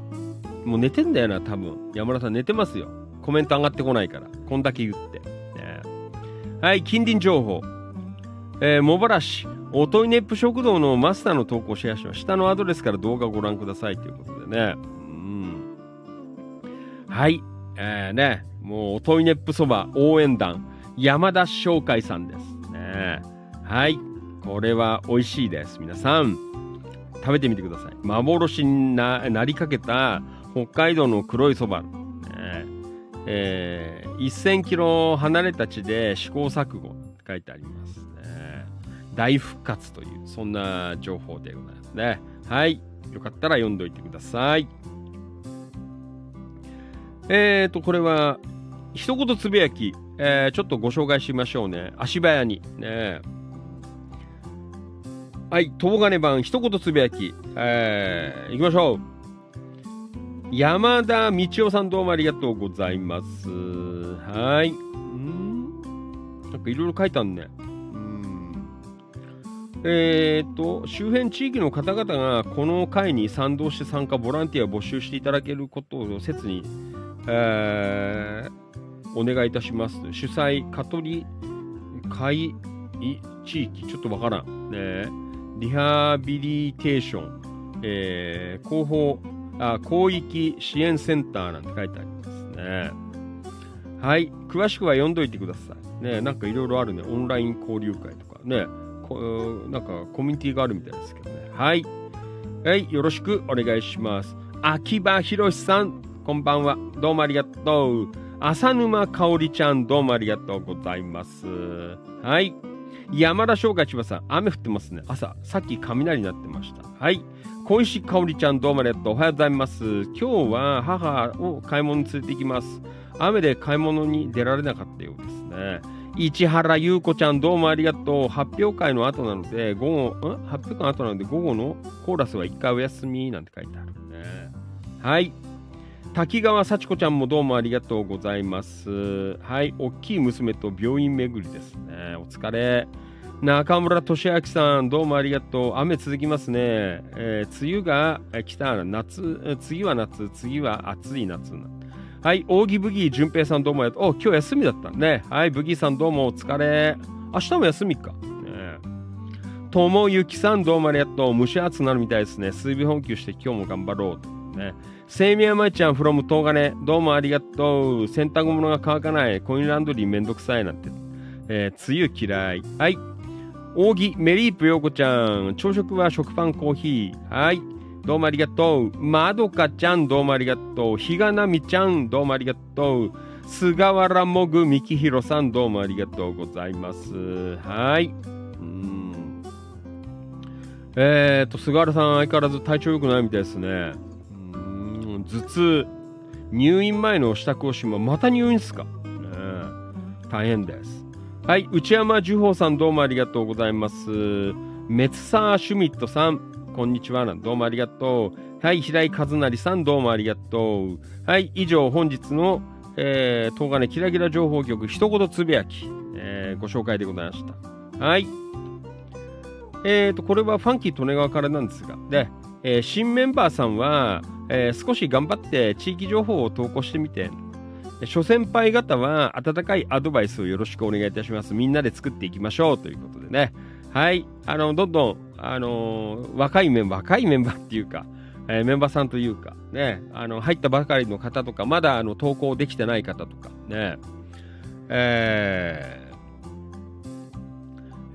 もう寝てんだよな、多分。山田さん寝てますよ。コメント上がってこないから。こんだけ言って。ねはい、近隣情報。えー、茂原市、おといネップ食堂のマスターの投稿シェアします。下のアドレスから動画をご覧くださいということでね。うん。はい。えー、ね、もう、おといネップそば応援団、山田商会さんです。ね。はい。これは美味しいです。皆さん、食べてみてください。幻にななりかけた北海道の黒いそば。ねえー、1000キロ離れた地で試行錯誤って書いてありますね。大復活という、そんな情報でございますね。はい。よかったら読んどいてください。えーと、これは、一言つぶやき、えーちょっとご紹介しましょうね。足早に。ねはい、東金版一言つぶやき、えー、いきましょう。山田道夫さんどうもありがとうございます。はい。んなんかいろいろ書いてあるね。えー、と、周辺地域の方々がこの会に賛同して参加、ボランティアを募集していただけることを切に、えーお願いいたします。主催、香取会地域、ちょっとわからん。ね、リハビリテーション、えー広報あ、広域支援センターなんて書いてありますね。はい、詳しくは読んどいてください。ね、なんかいろいろあるね。オンライン交流会とかね。こなんかコミュニティがあるみたいですけどね。はい。はい、よろしくお願いします。秋葉博さん、こんばんは。どうもありがとう。浅沼かおりちゃん、どうもありがとうございます。はい。山田翔海千葉さん、雨降ってますね。朝、さっき雷になってました。はい。小石かおりちゃん、どうもありがとう。おはようございます。今日は母を買い物に連れて行きます。雨で買い物に出られなかったようですね。市原優子ちゃん、どうもありがとう。発表会の後なので、午後、ん？発表会の後なので、午後のコーラスは一回お休みなんて書いてあるね。はい。滝川幸子ちゃんもどうもありがとうございます。はい。大きい娘と病院巡りですね。お疲れ。中村俊明さん、どうもありがとう。雨続きますね。えー梅雨が来たら夏、次は夏、次は暑い夏。はい、扇ブギー淳平さんどうもやっお、今日休みだったね。はい、ブギーさんどうもお疲れ。明日も休みか。ともゆきさんどうもありがとう。蒸し暑くなるみたいですね。水分補給して今日も頑張ろうと。ね。セイミヤマイちゃん from 東金、どうもありがとう。洗濯物が乾かない。コインランドリーめんどくさいなんて。えー、梅雨嫌い。はい。扇メリープヨーコちゃん。朝食は食パンコーヒー。はい。どうもありがとう。まどかちゃん、どうもありがとう。ひがなみちゃん、どうもありがとう。菅原もぐみきひろさん、どうもありがとうございます。はい。うん。えーと、菅原さん、相変わらず体調良くないみたいですね。頭痛。入院前の支度をしま、また入院っすか、ね、大変です。はい、内山樹宝さん、どうもありがとうございます。メツサー・シュミットさん、こんにちは。どうもありがとう。はい、平井和成さん、どうもありがとう。はい、以上、本日の、えー、東金キラキラ情報局、一言つぶやき、えーご紹介でございました。はい。えーと、これはファンキー利根川からなんですが、で、えー新メンバーさんは、えー少し頑張って地域情報を投稿してみて、諸先輩方は温かいアドバイスをよろしくお願いいたします。みんなで作っていきましょうということでね。はい。あの、どんどん、あのー若いメンバー、若いメンバーっていうか、えーメンバーさんというか、ね、あの、入ったばかりの方とか、まだあの投稿できてない方とか、ね、えー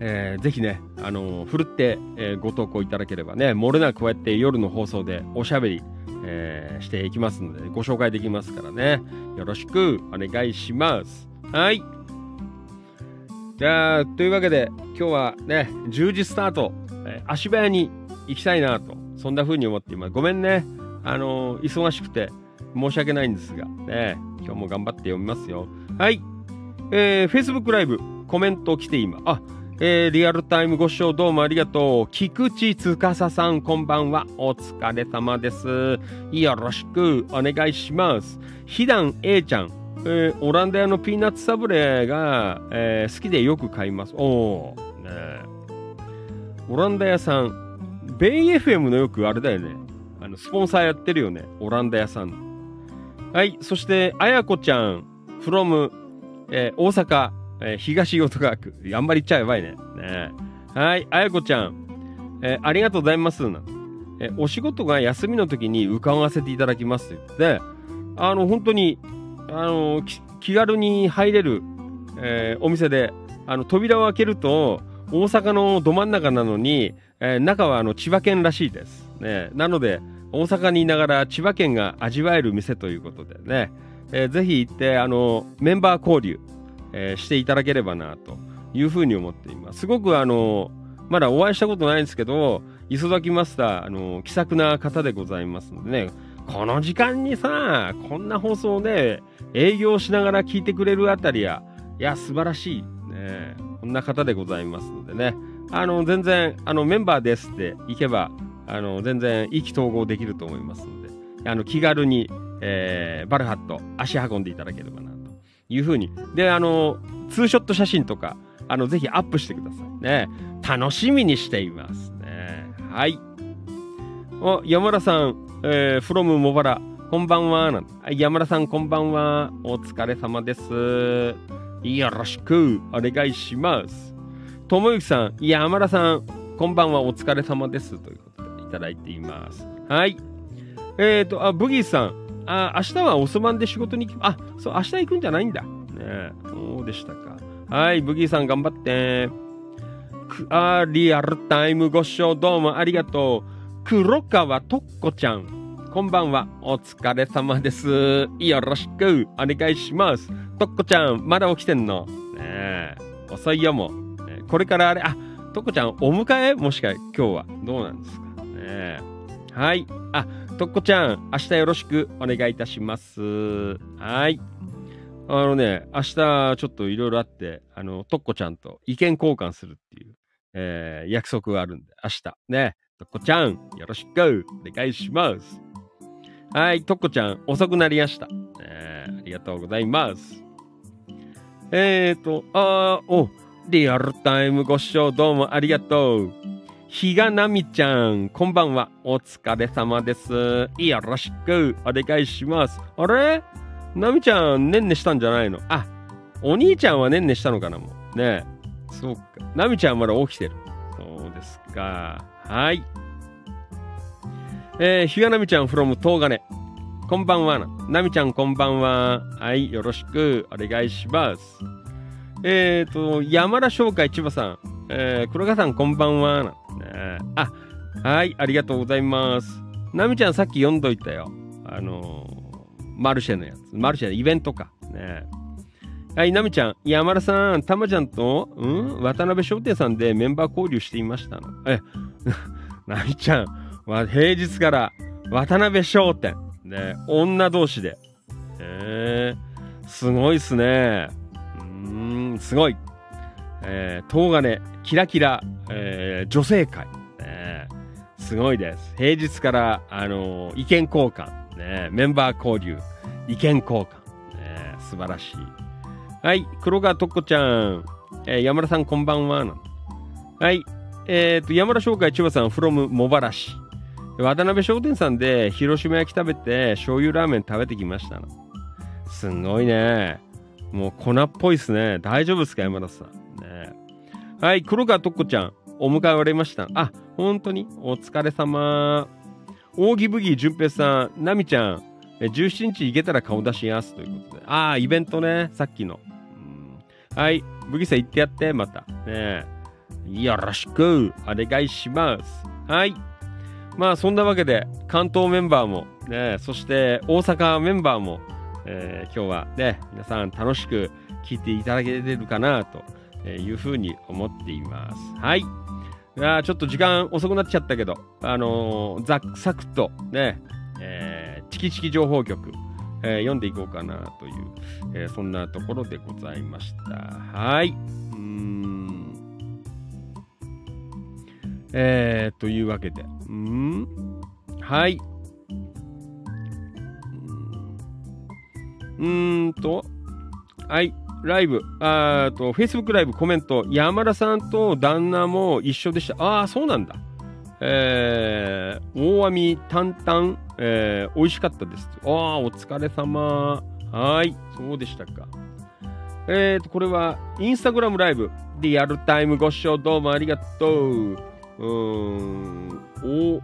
えーぜひね、あのーふるって、えーご投稿いただければね、漏れなくこうやって夜の放送でおしゃべり、えーしていきますので、ご紹介できますからね、よろしくお願いします。はい。じゃあ、というわけで、今日はね、10時スタート、え足早に行きたいなと、そんな風に思っています。ごめんね、あの忙しくて申し訳ないんですが、ね、今日も頑張って読みますよ。はい。えー、Facebook ライブ、コメント来ています。あ、えーリアルタイムご視聴どうもありがとう。菊池司さん、こんばんは。お疲れ様です。よろしくお願いします。ひだん A ちゃん、えーオランダ屋のピーナッツサブレが、えー好きでよく買います。おー、ねオランダ屋さん、ベイ FM のよくあれだよね。あの、スポンサーやってるよね。オランダ屋さん。はい。そして、あやこちゃん、from、えー大阪、えー東淀川区。あんまり言っちゃやばいね。ねはい。あやこちゃん、えーありがとうございます。えお仕事が休みの時に伺わせていただきますって言って、あの、本当に、あの、気軽に入れる、えお店で、あの、扉を開けると、大阪のど真ん中なのに、え中はあの千葉県らしいです。ね、なので、大阪にいながら千葉県が味わえる店ということでね、えーぜひ行って、あの、メンバー交流、えーしていただければな、というふうに思っています。すごくあの、まだお会いしたことないんですけど、磯崎マスター、あの、気さくな方でございますのでね、この時間にさ、こんな放送で営業しながら聞いてくれるあたりや、いや、素晴らしい。ね、こんな方でございますのでね、あの、全然、あの、メンバーですって行けば、あの、全然意気投合できると思いますので、あの、気軽に、えーバルハット足運んでいただければな、いうふうに。で、あの、ツーショット写真とか、あの、ぜひアップしてくださいね。楽しみにしていますね。はい。お、山田さん、えー、from 茂原、こんばんは。なん山田さん、こんばんは。お疲れ様です。よろしくお願いします。ともゆきさん、山田さん、こんばんは。お疲れ様です。ということでいただいています。はい。えっ、ー、と、あ、ブギーさん、あ、明日はオスマンで仕事に行き、あ、そう、明日行くんじゃないんだ。ねえそうでしたか。はい、ブギーさん頑張って。くあリアルタイムご視聴どうもありがとう。黒川とっこちゃん。こんばんは。お疲れ様です。よろしくお願いします。とっこちゃん、まだ起きてんの？ね。遅いよもう。これからあれ、あ、とっこちゃん、お迎え？もしか今日は？どうなんですか？ねえはい。あ、とっこちゃん、明日よろしくお願いいたします。はい。あのね、明日ちょっといろいろあって、あの、とっこちゃんと意見交換するっていう、えー約束があるんで、明日。ね。とっこちゃん、よろしくお願いします。はい、とっこちゃん、遅くなりました。えーありがとうございます。えーと、あー、お、リアルタイムご視聴どうもありがとう。ひがなみちゃん、こんばんは。お疲れ様です。よろしくお願いします。あれ？なみちゃん、ねんねしたんじゃないの？あ、お兄ちゃんはねんねしたのかなもう。ねえ。そうか。なみちゃんまだ起きてる。そうですか。はい。えー、ひがなみちゃん from 東金。こんばんはな。なみちゃんこんばんは。はい、よろしくお願いします。えーと、山田商会千葉さん。えー、黒川さんこんばんはな。あ、はい、ありがとうございます。なみちゃんさっき読んどいたよ。あのー、マルシェのやつ。マルシェのイベントか。ねはい、なみちゃん、山田さん、たまちゃんと、うん？渡辺商店さんでメンバー交流していましたの？え、なみちゃん、平日から渡辺商店、ね、女同士で。えー、すごいっすね。うーん、すごい。えー、東金、キラキラ、えー、女性会。ね、すごいです。平日から、あのー意見交換、ね、メンバー交流、意見交換、ね、素晴らしい。はい、黒川とっこちゃん、えー山田さんこんばんは。はい、えっ、と、山田商会千葉さん from 茂原市。渡辺商店さんで広島焼き食べて醤油ラーメン食べてきました。すごいね。もう粉っぽいっすね。大丈夫ですか山田さん。はい、黒川とっこちゃん、お迎えられました。あ、本当に？お疲れ様。大木ブギー淳平さん、ナミちゃん、17日行けたら顔出しやすということで。ああ、イベントね、さっきの。はい、ブギさん行ってやって、また。ねよろしくお願いします。はい。まあそんなわけで関東メンバーも、ね、そして大阪メンバーも、えー今日はね皆さん楽しく聞いていただけてるかなとえいうふうに思っています。はい。いやちょっと時間遅くなっちゃったけど、あのーざっサクッとね、えーチキチキ情報局、えー読んでいこうかなという、えーそんなところでございました。はい。うん。えー、というわけで。うんはい。うーんと、はい。ライブ、あーと、Facebook ライブコメント、山田さんと旦那も一緒でした。ああ、そうなんだ。えー、大網担々、えー、美味しかったです。ああ、お疲れ様。はい、そうでしたか。えーと、これは、インスタグラムライブ、リアルタイムご視聴どうもありがとう。うーん、お、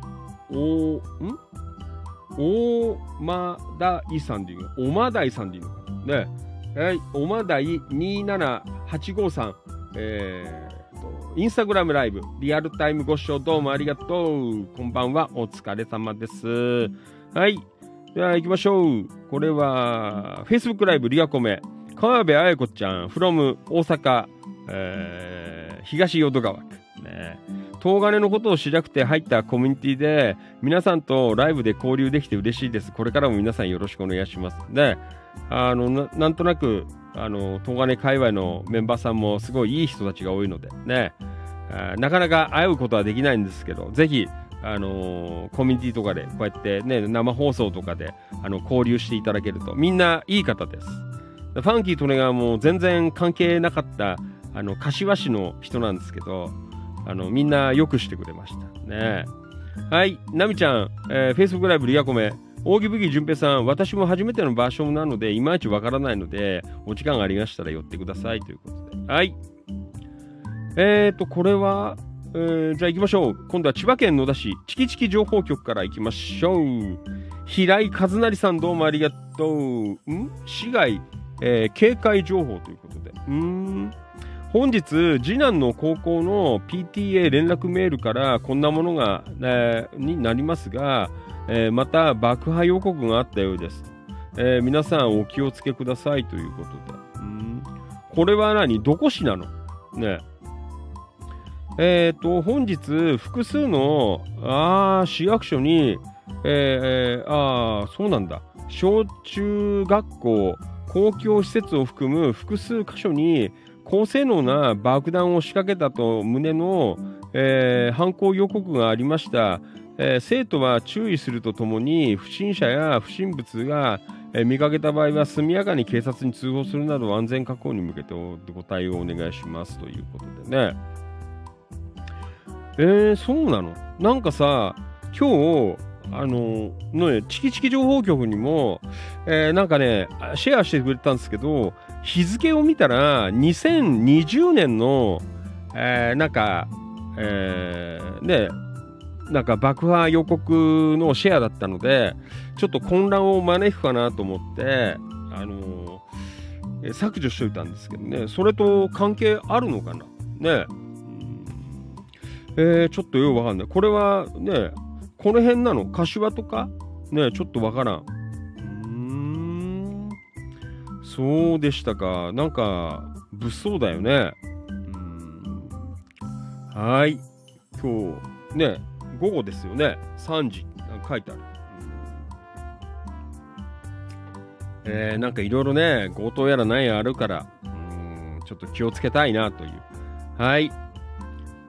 お、ん？大間台さんでいいの？おまだいさんでいいのか？ね。はい、おまだい27853、えー、インスタグラムライブ、リアルタイムご視聴どうもありがとう。こんばんは、お疲れ様です。はい。では行きましょう。これは、Facebook ライブリアコメ、川辺彩子ちゃん、from 大阪、えー東淀川区。ね。東金のことを知りたくて入ったコミュニティで、皆さんとライブで交流できて嬉しいです。これからも皆さんよろしくお願いします。で、あの、なんとなく、あの、東金界隈のメンバーさんもすごいいい人たちが多いので、ね、なかなか会うことはできないんですけど、ぜひ、あのコミュニティとかで、こうやってね、生放送とかで、あの、交流していただけると、みんないい方です。ファンキー・トネがもう全然関係なかった、あの、柏市の人なんですけど、あの、みんなよくしてくれました。ねはい、ナミちゃん、えー、Facebook ライブリアコメ、大木武器淳平さん、私も初めての場所なので、いまいちわからないので、お時間がありましたら寄ってくださいということで。はい。えーと、これは、えーじゃあ行きましょう。今度は千葉県野田市、チキチキ情報局から行きましょう。平井和成さん、どうもありがとう。ん？市外、えー警戒情報ということで。うーん？本日、次男の高校の PTA 連絡メールからこんなものが、えーになりますが、えーまた爆破予告があったようです。えー皆さんお気をつけくださいということで。うんこれは何？どこ市なの？ね。えっ、と、本日、複数の、あ市役所に、えーあそうなんだ。小中学校、公共施設を含む複数箇所に、高性能な爆弾を仕掛けたと旨の、えー犯行予告がありました。えー生徒は注意するとともに、不審者や不審物が、えー見かけた場合は速やかに警察に通報するなど安全確保に向けてご対応をお願いしますということでね。えー、そうなの？なんかさ、今日、あの、ね、チキチキ情報局にも、えーなんかね、シェアしてくれたんですけど、日付を見たら、2020年の、えーなんか、えーね、なんか爆破予告のシェアだったので、ちょっと混乱を招くかなと思って、あのー削除しといたんですけどね、それと関係あるのかな？ねうんえーちょっとよくわかんない。これはね、この辺なの？柏とか？ねちょっとわからん。うーん、そうでしたか。なんか、物騒だよね。うんはい。今日、ね、午後ですよね。3時、なんか書いてある。えーなんかいろいろね、強盗やら何やあるから、うんちょっと気をつけたいなという。はい。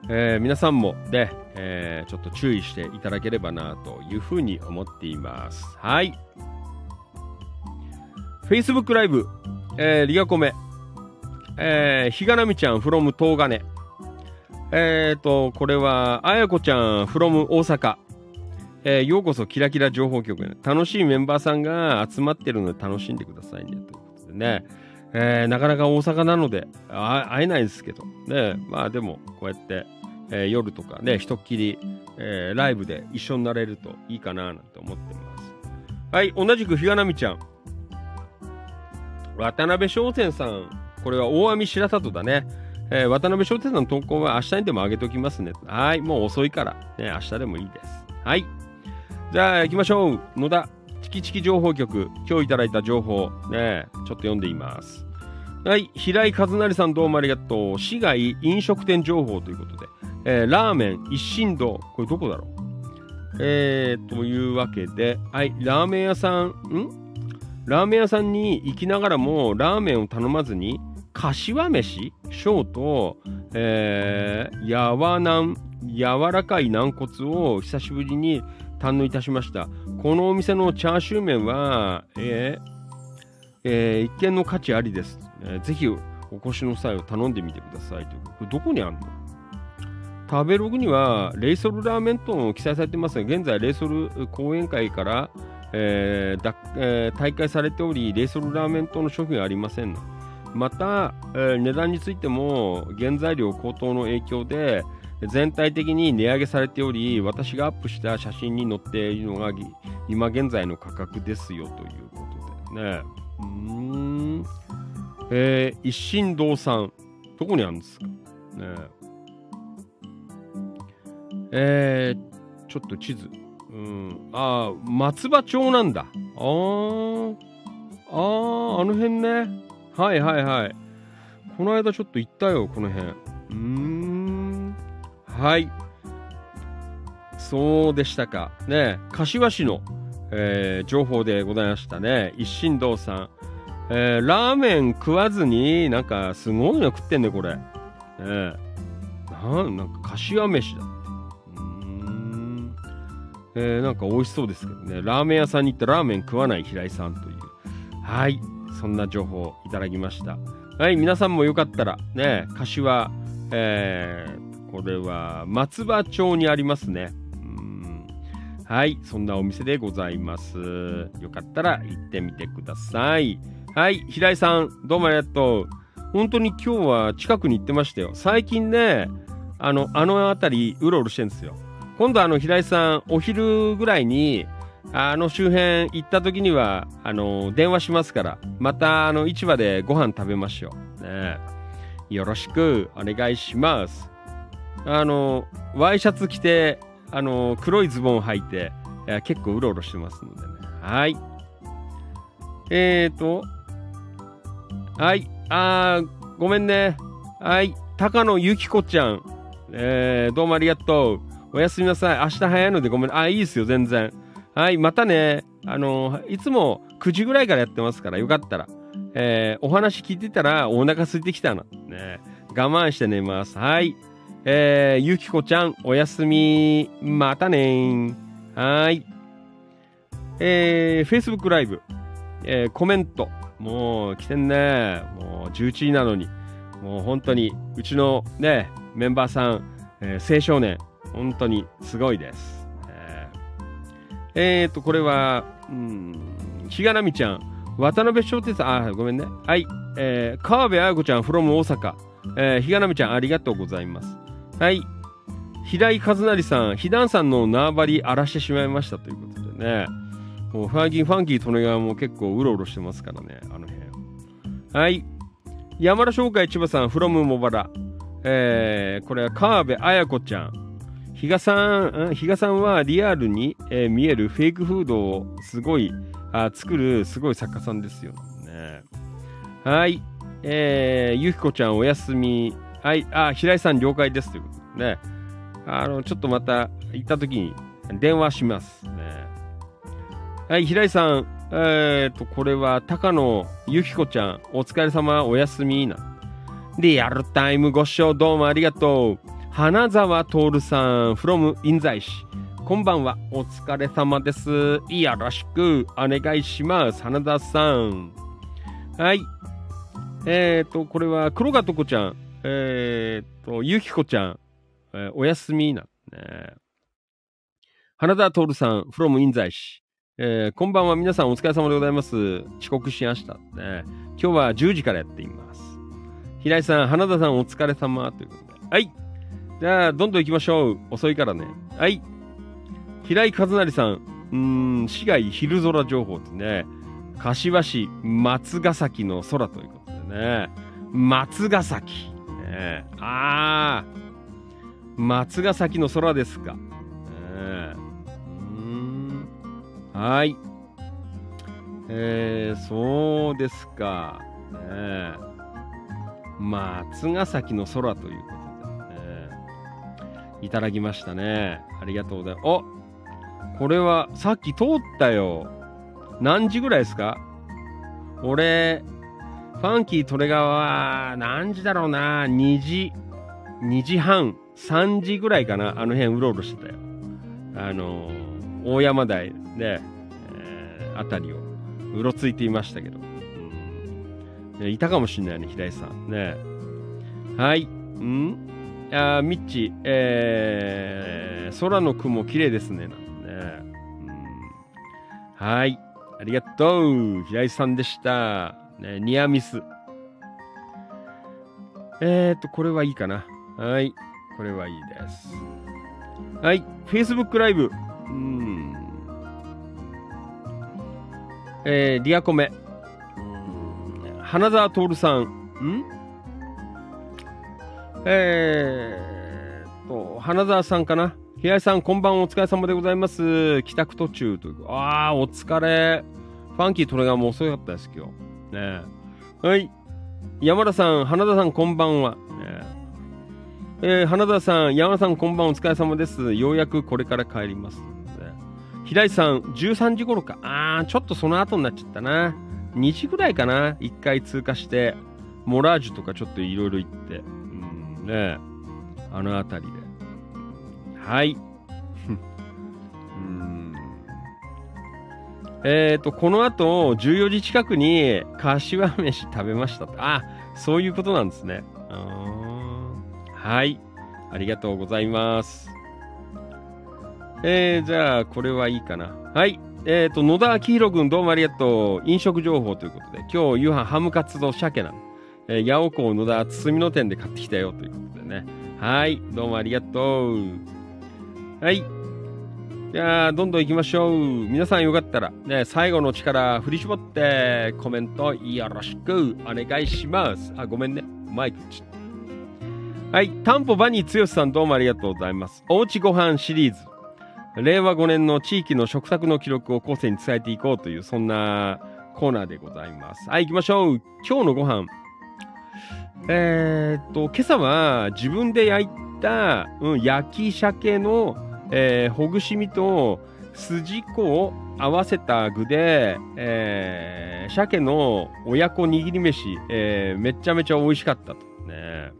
えー皆さんもね、えーちょっと注意していただければなというふうに思っています。はい。Facebook ライブ、えーリガコメ、えー、ひがなみちゃん from 東金。えーと、これは、あやこちゃん from 大阪。えーようこそキラキラ情報局へ楽しいメンバーさんが集まってるので楽しんでくださいね。ということでね。えーなかなか大阪なので会えないですけど、ね、まあでもこうやって、えー夜とかね、ひとっきり、えーライブで一緒になれるといいかななんて思ってます。はい、同じくひがなみちゃん。渡辺商店さん、これは大網白里だね。えー渡辺商店さんの投稿は明日にでも上げておきますね。はい、もう遅いから、ね、明日でもいいです。はい。じゃあ行きましょう。野田、チキチキ情報局、今日いただいた情報、ね、ちょっと読んでいます。はい、平井和成さんどうもありがとう。市外飲食店情報ということで、えーラーメン一心堂、これどこだろう？えー、というわけで、はい、ラーメン屋さん、ん？ラーメン屋さんに行きながらもラーメンを頼まずに、柏飯小と、えー、やわなん、柔らかい軟骨を久しぶりに堪能いたしました。このお店のチャーシュー麺は、えーえー一見の価値ありです。えーぜひお越しの際を頼んでみてくださいと。これどこにあるの？食べログにはレイソルラーメンとも記載されてますが、現在レイソル講演会から、えーだえー大会されており、レイソルラーメン等の商品はありません。また、えー値段についても原材料高騰の影響で全体的に値上げされており、私がアップした写真に載っているのが今現在の価格ですよということでね。うーん。えー一心堂さん、どこにあるんですかねえー、ちょっと地図。うん。ああ、松葉町なんだ。あー。あー、あの辺ね。はいはいはい。この間ちょっと行ったよ、この辺。うーん。はい。そうでしたか。ね柏市の、えー情報でございましたね。一心堂さん。えーラーメン食わずに、なんかすごいの食ってんね、これ。ねえなんなんか柏飯だって。うーん。えーなんか美味しそうですけどね。ラーメン屋さんに行ってラーメン食わない平井さんという。はい。そんな情報をいただきました。はい。皆さんもよかったら、ね、柏、えーこれは松葉町にありますね。うんはい。そんなお店でございます。よかったら行ってみてください。はい。平井さん、どうもありがとう。本当に今日は近くに行ってましたよ。最近ね、あの、あの辺りうろうろしてるんですよ。今度あの、平井さん、お昼ぐらいに、あの周辺行った時には、あの、電話しますから、またあの、市場でご飯食べましょう。ねよろしくお願いします。あの、ワイシャツ着て、あの、黒いズボン履いて、い結構うろうろしてますのでね。はい。えーと、はい。あー、ごめんね。はい。高野ゆきこちゃん。えー、どうもありがとう。おやすみなさい。明日早いのでごめん。あ、いいですよ、全然。はい。またね。あの、いつも9時ぐらいからやってますから、よかったら。えー、お話聞いてたらお腹空いてきたの。ね。我慢して寝ます。はい。えー、ゆきこちゃん、おやすみ。またねー。はい。えー、Facebook ライブ。えーコメント。もう来てんね。もう11時なのに。もう本当に、うちのね、メンバーさん、えー青少年、本当にすごいです。えーえーと、これは、うん、ひがなみちゃん、渡辺翔太さん、あ、ごめんね。はい。えー川辺彩子ちゃん、from 大阪。えー、ひがなみちゃん、ありがとうございます。はい。平井和成さん、ひだんさんの縄張り荒らしてしまいましたということでね。もうファンキー、ファンキー、利根川も結構うろうろしてますからね、あの辺。はい。山田商会千葉さん、フロム茂原。えー、これは川辺綾子ちゃん。比嘉さん、比嘉さんはリアルに、えー見えるフェイクフードをすごい、あ作るすごい作家さんですよね。はい。えー、ゆきこちゃんおやすみ。はい。あ、平井さん了解ですということでね。あの、ちょっとまた行った時に電話しますね。はい、平井さん。えー、と、これは高野ゆきこちゃん。お疲れ様、おやすみな。リアルタイムご視聴どうもありがとう。花沢徹さん、from 印西市。こんばんは、お疲れ様です。よろしくお願いします。花田さん。はい。えーと、これは黒がとこちゃん。えーと、ゆきこちゃん。えーおやすみな。ね、花田徹さん、from 印西市。えーこんばんは、皆さんお疲れ様でございます。遅刻しました。ね、今日は10時からやっています。平井さん、花田さんお疲れ様ということで。はい。じゃあ、どんどん行きましょう。遅いからね。はい。平井和成さん、うん、市街昼空情報ってね、柏市松ヶ崎の空ということでね、松ヶ崎。ね、あー、松ヶ崎の空ですか。ね、うん。はい。えー、そうですか。ね、松ヶ崎の空ということ、いただきましたね。ありがとうございます。おこれはさっき通ったよ。何時ぐらいですか？俺、ファンキートレガは何時だろうな ?2 時、2時半、3時ぐらいかなあの辺うろうろしてたよ。あのー大山台で、えーあたりをうろついていましたけど。うんいたかもしんないね、平井さん。ねはい。ん？あミッチ、えー、空の雲綺麗ですね。なんね。うんはい。ありがとう。平井さんでした。ね、ニアミス。えーと、これはいいかな。はい。これはいいです。はい。Facebook ライブ。うん。えー、リアコメ。花澤徹さん。んえーと、花澤さんかな？平井さん、こんばんはお疲れ様でございます。帰宅途中という。あー、お疲れ。ファンキートレガーも遅かったです、今日。ねはい。山田さん、花田さん、こんばんは。ねえー花田さん、山田さん、こんばんはお疲れ様です。ようやくこれから帰ります。ね平井さん、13時頃か。あー、ちょっとその後になっちゃったな。2時ぐらいかな。1回通過して、モラージュとかちょっといろいろ行って。ねえあの辺りで。はい。うんえっ、と、この後、14時近くに、柏飯食べましたと。あ、そういうことなんですね。あーはい。ありがとうございます。えー、じゃあ、これはいいかな。はい。えっ、と、野田明宏君、どうもありがとう。飲食情報ということで、今日夕飯ハムカツと鮭なの。えー、八尾港野田堤の店で買ってきたよということでね。はい。どうもありがとう。はい。じゃあ、どんどん行きましょう。皆さんよかったら、ね、最後の力振り絞って、コメントよろしくお願いします。あ、ごめんね。マイクちはい。タンポバニー剛さんどうもありがとうございます。おうちご飯シリーズ。令和5年の地域の食卓の記録を後世に伝えていこうという、そんなコーナーでございます。はい、行きましょう。今日のご飯。えーっと、今朝は自分で焼いた、うん、焼き鮭の、えーほぐし身と筋子を合わせた具で、えー鮭の親子握り飯、えーめちゃめちゃ美味しかったと。ね。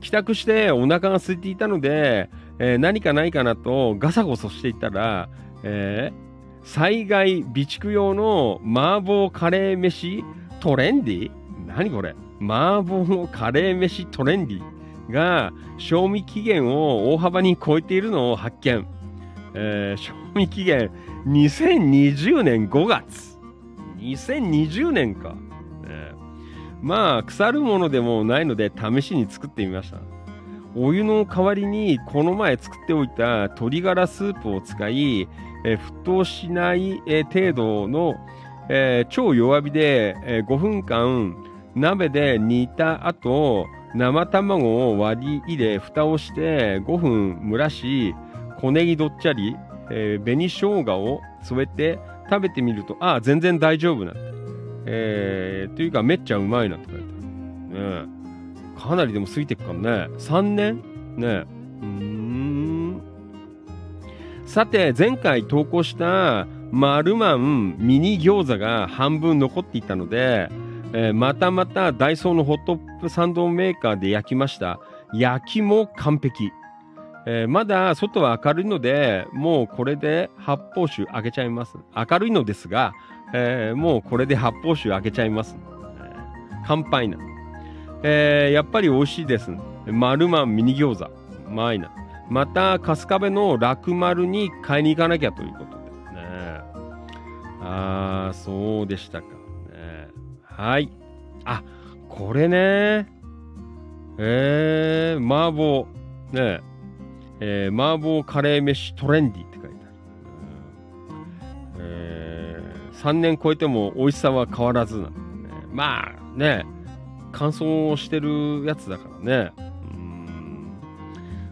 帰宅してお腹が空いていたので、えー何かないかなとガサゴソしていたら、えー災害備蓄用の麻婆カレー飯トレンディ？何これ？麻婆カレー飯トレンディが賞味期限を大幅に超えているのを発見。えー賞味期限2020年5月。2020年か。ねまあ、腐るものでもないので試しに作ってみました。お湯の代わりにこの前作っておいた鶏ガラスープを使い、えー沸騰しない、程度の、えー超弱火で、え5分間鍋で煮た後、生卵を割り入れ、蓋をして5分蒸らし、小ネギどっちゃり、えー紅生姜を添えて食べてみると、ああ、全然大丈夫な。えー、というかめっちゃうまいなって書いてある。ねかなりでも過ぎてくからね。3年？ね。うん。さて、前回投稿したマルマンミニ餃子が半分残っていたので、えーまたまたダイソーのホットップサンドメーカーで焼きました。焼きも完璧。えーまだ外は明るいので、もうこれで発泡酒開けちゃいます。明るいのですが、えーもうこれで発泡酒開けちゃいます。乾杯な。えーやっぱり美味しいです。マルマンミニ餃子。うまいな。また、春日部の楽丸に買いに行かなきゃということでね。あー、そうでしたか。はい。あ、これね。えー、麻婆。ねえー麻婆カレー飯トレンディって書いてある。えー、3年超えても美味しさは変わらずなんでね。まあね、乾燥してるやつだからね。うん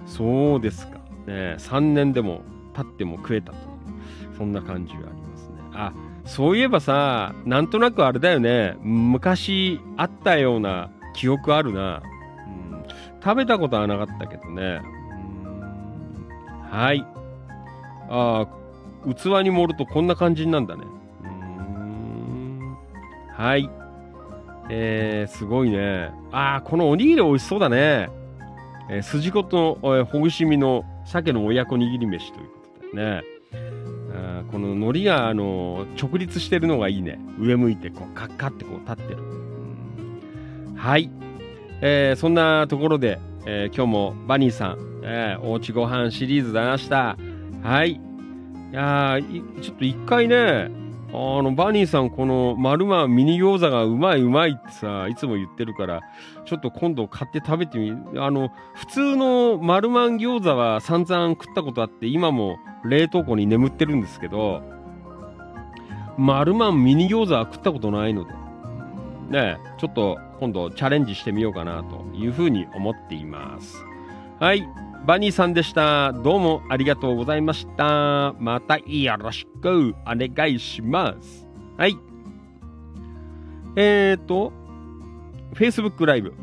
そうですか。ね、3年でも経っても食えたという、そんな感じがありますね。あ、そういえばさ、なんとなくあれだよね。昔あったような記憶あるな。うん、食べたことはなかったけどね。はい。ああ、器に盛るとこんな感じなんだね。はい。えー、すごいね。ああ、このおにぎり美味しそうだね。えー、筋子と、えーほぐし身の鮭の親子握り飯ということでね。この海苔が、あの直立してるのがいいね。上向いて、こう、カッカってこう立ってる。うんはい。えーそんなところで、えー今日もバニーさん、えーおうちご飯シリーズ出ました。はい。いやいちょっと一回ね、あの、バニーさん、この、マルマンミニ餃子がうまいうまいってさ、いつも言ってるから、ちょっと今度買って食べてみ、あの、普通のマルマン餃子は散々食ったことあって、今も冷凍庫に眠ってるんですけど、マルマンミニ餃子は食ったことないので、ね、ちょっと今度チャレンジしてみようかなというふうに思っています。はい。バニーさんでした。どうもありがとうございました。またよろしくお願いします。はい。えーと、Facebook ライブ。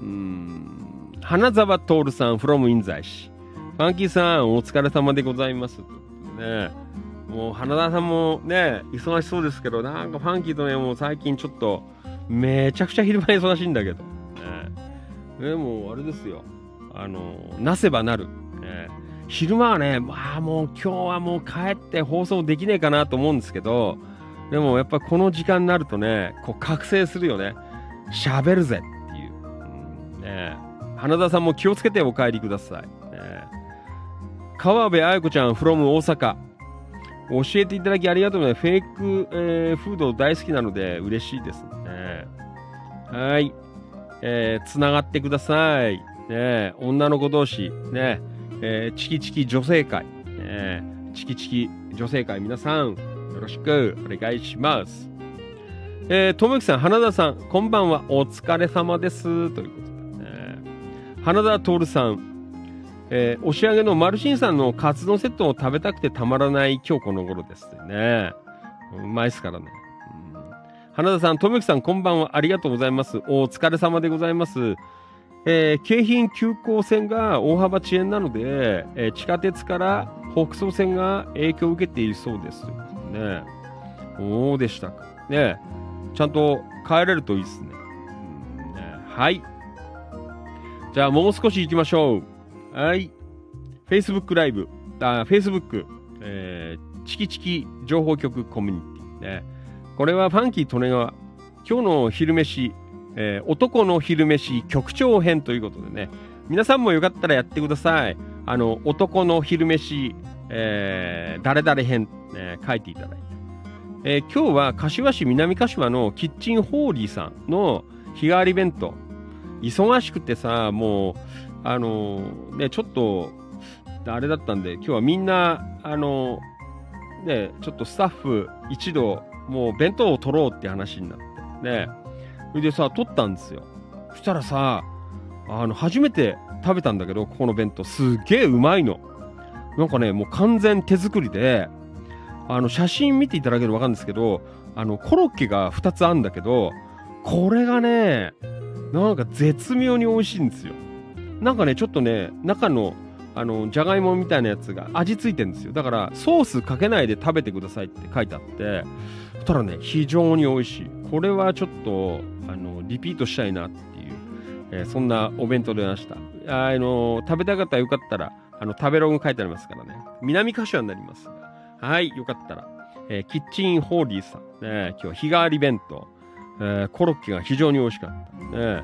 うん、花沢徹さん from 印西市。ファンキーさん、お疲れ様でございます。ね。もう花田さんもね、忙しそうですけど、なんかファンキーとね、もう最近ちょっと、めちゃくちゃ昼間忙しいんだけど。ね、でも、あれですよ。あの、なせばなる。ね、昼間はね、まあもう今日はもう帰って放送できねえかなと思うんですけど、でもやっぱこの時間になるとね、こう覚醒するよね。喋るぜっていう。ね、花田さんも気をつけてお帰りください。ね、川辺彩子ちゃん from 大阪。教えていただきありがとうございます。フェイク、えーフード大好きなので嬉しいですね。はい。えー、つながってください。ね、女の子同士、ね、えーチキチキ女性会、ね、チキチキ女性会、皆さん、よろしくお願いします。えー、ともきさん、花田さん、こんばんは、お疲れ様です。ということで、ね、花田徹さん、えー、押し上げのマルシンさんのカツ丼セットを食べたくてたまらない今日この頃ですね。うまいっすからね。うん花田さん、ともゆきさん、こんばんは。ありがとうございます。お疲れ様でございます。えー京浜急行線が大幅遅延なので、えー地下鉄から北総線が影響を受けているそうです。ねそうでしたか？ねちゃんと帰れるといいですね。うんねはい。じゃあもう少し行きましょう。はい。Facebook ライブ、あ、Facebook、えーチキチキ情報局コミュニティね。これはファンキー利根川、今日の昼飯、えー男の昼飯局長編ということでね、皆さんもよかったらやってください。あの、男の昼飯、えー誰々編、ね、書いていただいて。えー今日は柏市南柏のキッチンホーリーさんの日替わり弁当。忙しくてさ、もう、あのね、ちょっと、あれだったんで、今日はみんな、あのね、ちょっとスタッフ一同、もう弁当を取ろうって話になって、ね。それでさ、取ったんですよ。そしたらさ、あの、初めて食べたんだけど、ここの弁当、すげえうまいの。なんかね、もう完全手作りで、あの、写真見ていただければわかるんですけど、あの、コロッケが2つあるんだけど、これがね、なんか絶妙に美味しいんですよ。なんかね、ちょっとね、中の、あの、じゃがいもみたいなやつが味ついてんですよ。だから、ソースかけないで食べてくださいって書いてあって、そしたらね、非常に美味しい。これはちょっと、あの、リピートしたいなっていう、えーそんなお弁当でました。あの、食べたかったらよかったら、あの、食べログ書いてありますからね。南柏になります。はい、よかったら。えーキッチンホーリーさん、ね、今日日替わり弁当、えーコロッケが非常に美味しかった。ね、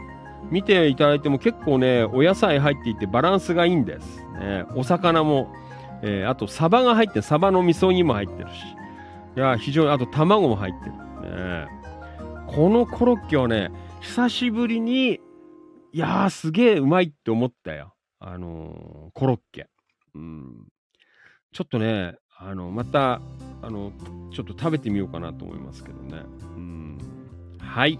見ていただいても結構ね、お野菜入っていてバランスがいいんです。ね、お魚も、えーあとサバが入って、サバの味噌煮も入ってるし。いや、非常に、あと卵も入ってる。ね、このコロッケはね、久しぶりに、いやー、すげえうまいって思ったよ。あのーコロッケ。うん。ちょっとね、あの、また、あの、ちょっと食べてみようかなと思いますけどね。うん。はい。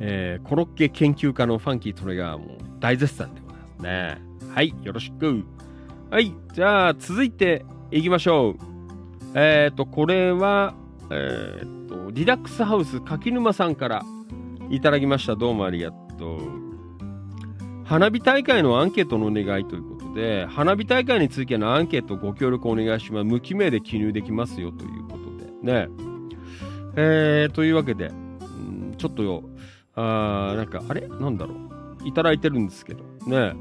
えーコロッケ研究家のファンキートレガーも大絶賛でございますね。はい、よろしく。はい、じゃあ続いていきましょう。えっ、と、これは、えっ、と、リラックスハウス柿沼さんからいただきました。どうもありがとう。花火大会のアンケートのお願いということで、花火大会についてのアンケートご協力お願いします。無記名で記入できますよということでね。えー、というわけで、ちょっとよ、あなんか、あれ？なんだろう。いただいてるんですけど、ね。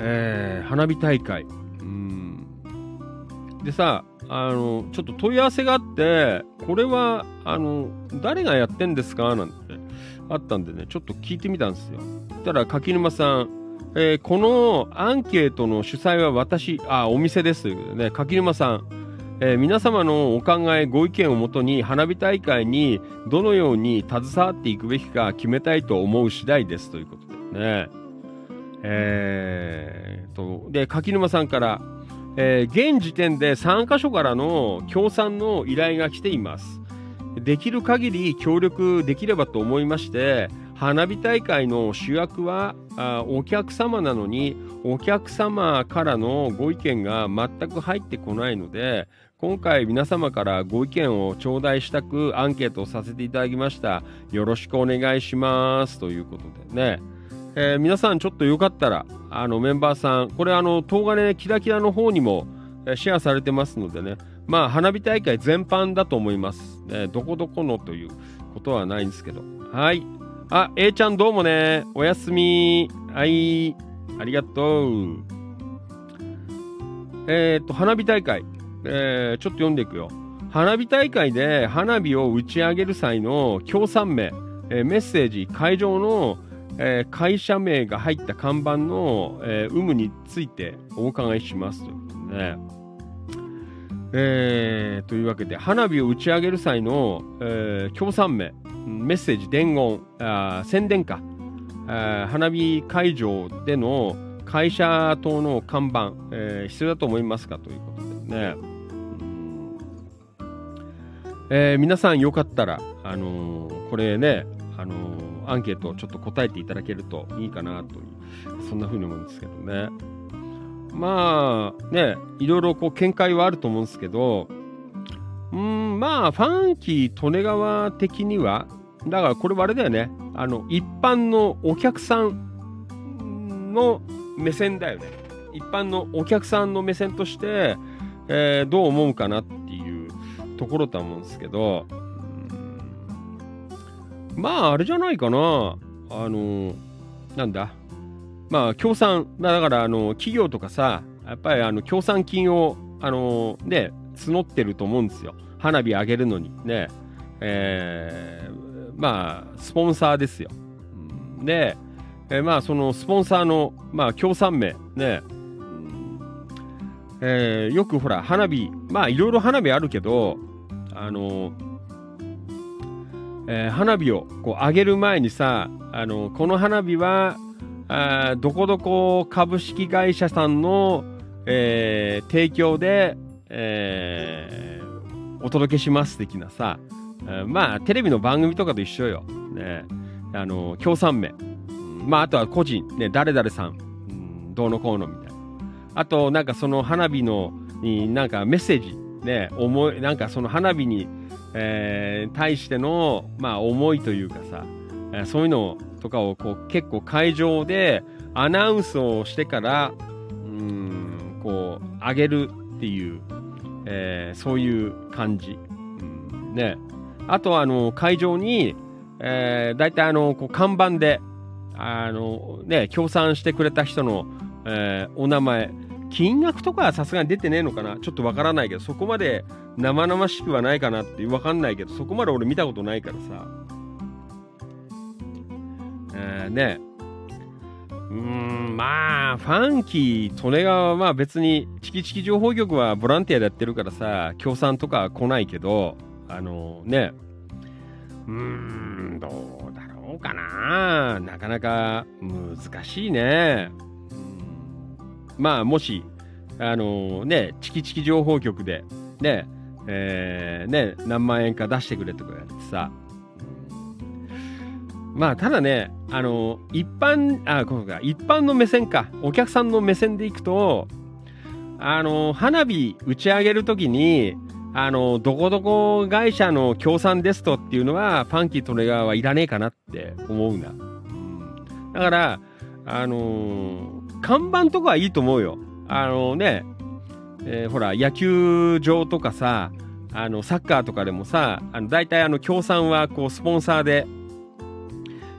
えー、花火大会。うん。でさ、あの、ちょっと問い合わせがあって、これは、あの、誰がやってんですか？なんてあったんでね、ちょっと聞いてみたんですよ。したら、柿沼さん、えーこのアンケートの主催は私、あ、お店ですということでね、柿沼さん、えー皆様のお考え、ご意見をもとに花火大会にどのように携わっていくべきか決めたいと思う次第ですということですね。えー、と、で、柿沼さんから、えー現時点で3カ所からの協賛の依頼が来ています。できる限り協力できればと思いまして、花火大会の主役はあお客様なのに、お客様からのご意見が全く入ってこないので、今回皆様からご意見を頂戴したくアンケートをさせていただきました。よろしくお願いします。ということでね。えー皆さんちょっとよかったら、あのメンバーさん、これあの、東金キラキラの方にもシェアされてますのでね、まあ花火大会全般だと思います。ね、どこどこのということはないんですけど。はい。あ、A ちゃんどうもね。おやすみ。はい。ありがとう。えーっと、花火大会。えーちょっと読んでいくよ。花火大会で花火を打ち上げる際の協賛名、えーメッセージ、会場の、えー会社名が入った看板の、えー有無についてお伺いしますというとね。えというわけで、花火を打ち上げる際の、え協賛名、メッセージ、伝言、あ宣伝か、花火会場での会社等の看板、えー必要だと思いますかということですね。えー皆さんよかったら、あのーこれね、あのーアンケートちょっと答えていただけるといいかなという、そんな風に思うんですけどね。まあね、いろいろこう見解はあると思うんですけど、うん、まあ、ファンキー利根川的には、だからこれはあれだよね、あの、一般のお客さんの目線だよね。一般のお客さんの目線として、えーどう思うかなってところと思うんですけど、まあ、あれじゃないかな。あの、なんだ？まあ、協賛、だから、あの、企業とかさ、やっぱり、あの、協賛金を、あの、ね、募ってると思うんですよ。花火上げるのに、ね。えーまあ、スポンサーですよ。で、えーまあ、そのスポンサーの、まあ、協賛名、ね。えーよくほら、花火、まあ、いろいろ花火あるけど、あの、えー花火をこう上げる前にさ、あの、この花火は、あどこどこ株式会社さんの、えー提供で、えーお届けします的なさ、えまあ、テレビの番組とかと一緒よ。ね。あの、協賛名。まあ、あとは個人、ね、誰々さん、うんどうのこうのみたいな。あと、なんかその花火の、になんかメッセージ、ね、思い、なんかその花火に、えー対しての、まあ、思いというかさ、えーそういうのとかをこう結構会場でアナウンスをしてから、うん、こう、上げるっていう、えーそういう感じ。うん、ね。あとは、あの、会場に、えー、大体あの、こう看板で、あの、ね、協賛してくれた人の、えーお名前、金額とかはさすがに出てねえのかな？ちょっとわからないけど、そこまで生々しくはないかなってわかんないけど、そこまで俺見たことないからさ。えー、ね。うーん、まあ、ファンキー、利根川は別に、チキチキ情報局はボランティアでやってるからさ、協賛とか来ないけど、あのね、うーん、どうだろうかな。なかなか難しいね。うんまあ、もし、あのね、チキチキ情報局で、ね、えーね、何万円か出してくれとかやってさ、まあ、ただね、あの一般、あ、こうか、一般の目線か、お客さんの目線でいくと、あの花火打ち上げるときに、あのどこどこ会社の協賛ですとっていうのは、ファンキー利根川はいらねえかなって思うな。うん。だから、あのー看板とかはいいと思うよ。あのね、えーほら、野球場とかさ、あの、サッカーとかでもさ、あの、大体あの、協賛は、こう、スポンサーで、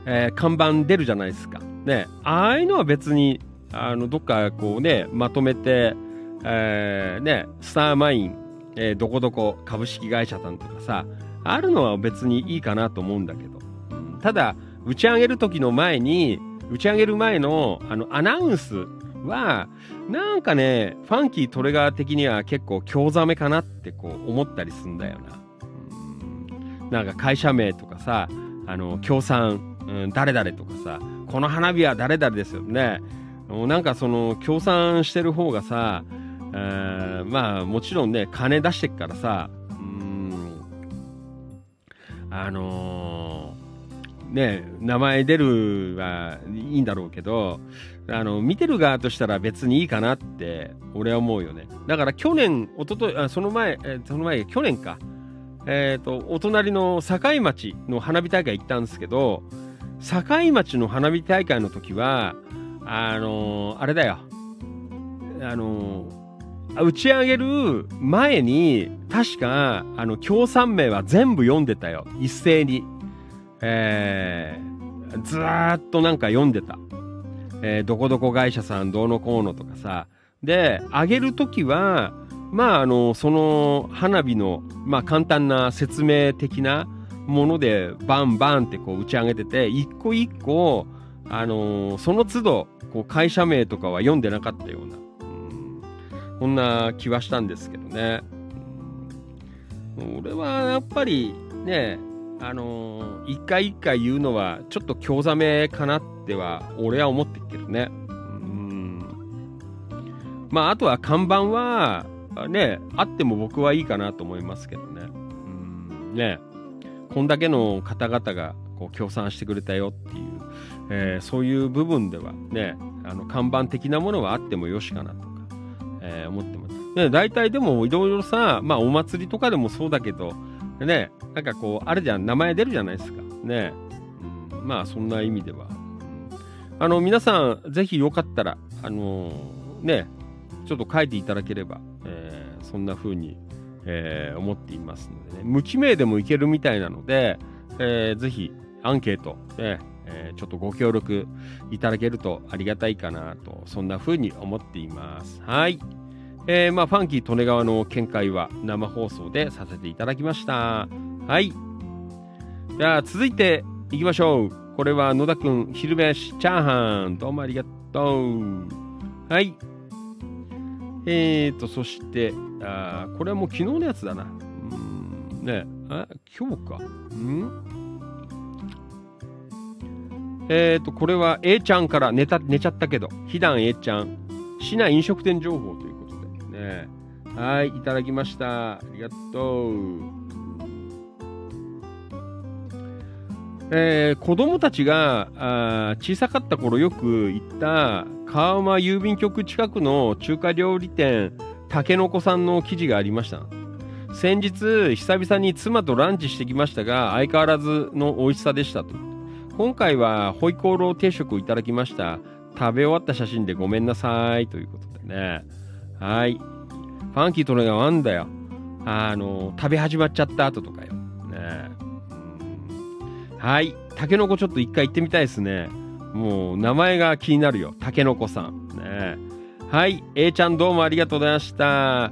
えー看板出るじゃないですか。ね、ああいうのは別に、あの、どっかこうね、まとめて、えーね、スターマイン、えーどこどこ株式会社さんとかさ、あるのは別にいいかなと思うんだけど。ただ、打ち上げる時の前に、打ち上げる前の、あの、アナウンスは、なんかね、ファンキートレガー的には結構興ざめかなってこう思ったりすんだよな。うんなんか会社名とかさ、あの、協賛、うん、誰々とかさ、この花火は誰々ですよね。もうなんかその、協賛してる方がさ、えーまあもちろんね、金出してっからさ、うん、あのーね、名前出るはいいんだろうけど、あの、見てる側としたら別にいいかなって、俺は思うよね。だから去年、おととい、あその前、えその前、去年か。えっ、と、お隣の境町の花火大会行ったんですけど、境町の花火大会の時は、あのーあれだよ。あのー打ち上げる前に、確か、あの、協賛名は全部読んでたよ。一斉に。えー、ずーっとなんか読んでた。えーどこどこ会社さんどうのこうのとかさ。で、あげるときは、まあ、あの、その花火の、まあ、簡単な説明的なもので、バンバンってこう打ち上げてて、一個一個、あのその都度、こう会社名とかは読んでなかったような、うん、こんな気はしたんですけどね。俺はやっぱりね、あのー一回一回言うのはちょっと興ざめかなっては俺は思ってるけどね。うん。まああとは看板はね、あっても僕はいいかなと思いますけどね。うん。ね。こんだけの方々がこう協賛してくれたよっていう、えーそういう部分ではね、あの看板的なものはあってもよしかなとか、えー思ってます。ね、大体でもいろいろさ、まあお祭りとかでもそうだけど、ね、なんかこう、あるじゃん、名前出るじゃないですか。ね。うん、まあ、そんな意味では。あの、皆さん、ぜひよかったら、あのーね、ちょっと書いていただければ、えーそんな風に、えー思っていますのでね、無記名でもいけるみたいなので、えーぜひ、アンケート、ねえーちょっとご協力いただけるとありがたいかなと、そんな風に思っています。はい。えーまあ、ファンキー利根川の見解は生放送でさせていただきました。はい。じゃあ、続いていきましょう。これは野田くん、昼飯チャーハン。どうもありがとう。はい。えーと、そして、あこれはもう昨日のやつだな。うん、ねあ、今日か。んえっ、と、これは A ちゃんから寝た、寝ちゃったけど、ひだん A ちゃん、市内飲食店情報というね。はい、いただきました。ありがとう。えー子供たちがあ小さかった頃よく行った川間郵便局近くの中華料理店たけのこさんの記事がありました先日久々に妻とランチしてきましたが相変わらずの美味しさでしたと今回はホイコーロー定食をいただきました食べ終わった写真でごめんなさいということでねはいファンキーとのがあんだよあの食べ始まっちゃった後とかよねはい。タケノコちょっと一回行ってみたいですね。もう名前が気になるよ。タケノコさん。ね。はい。A ちゃんどうもありがとうございました。は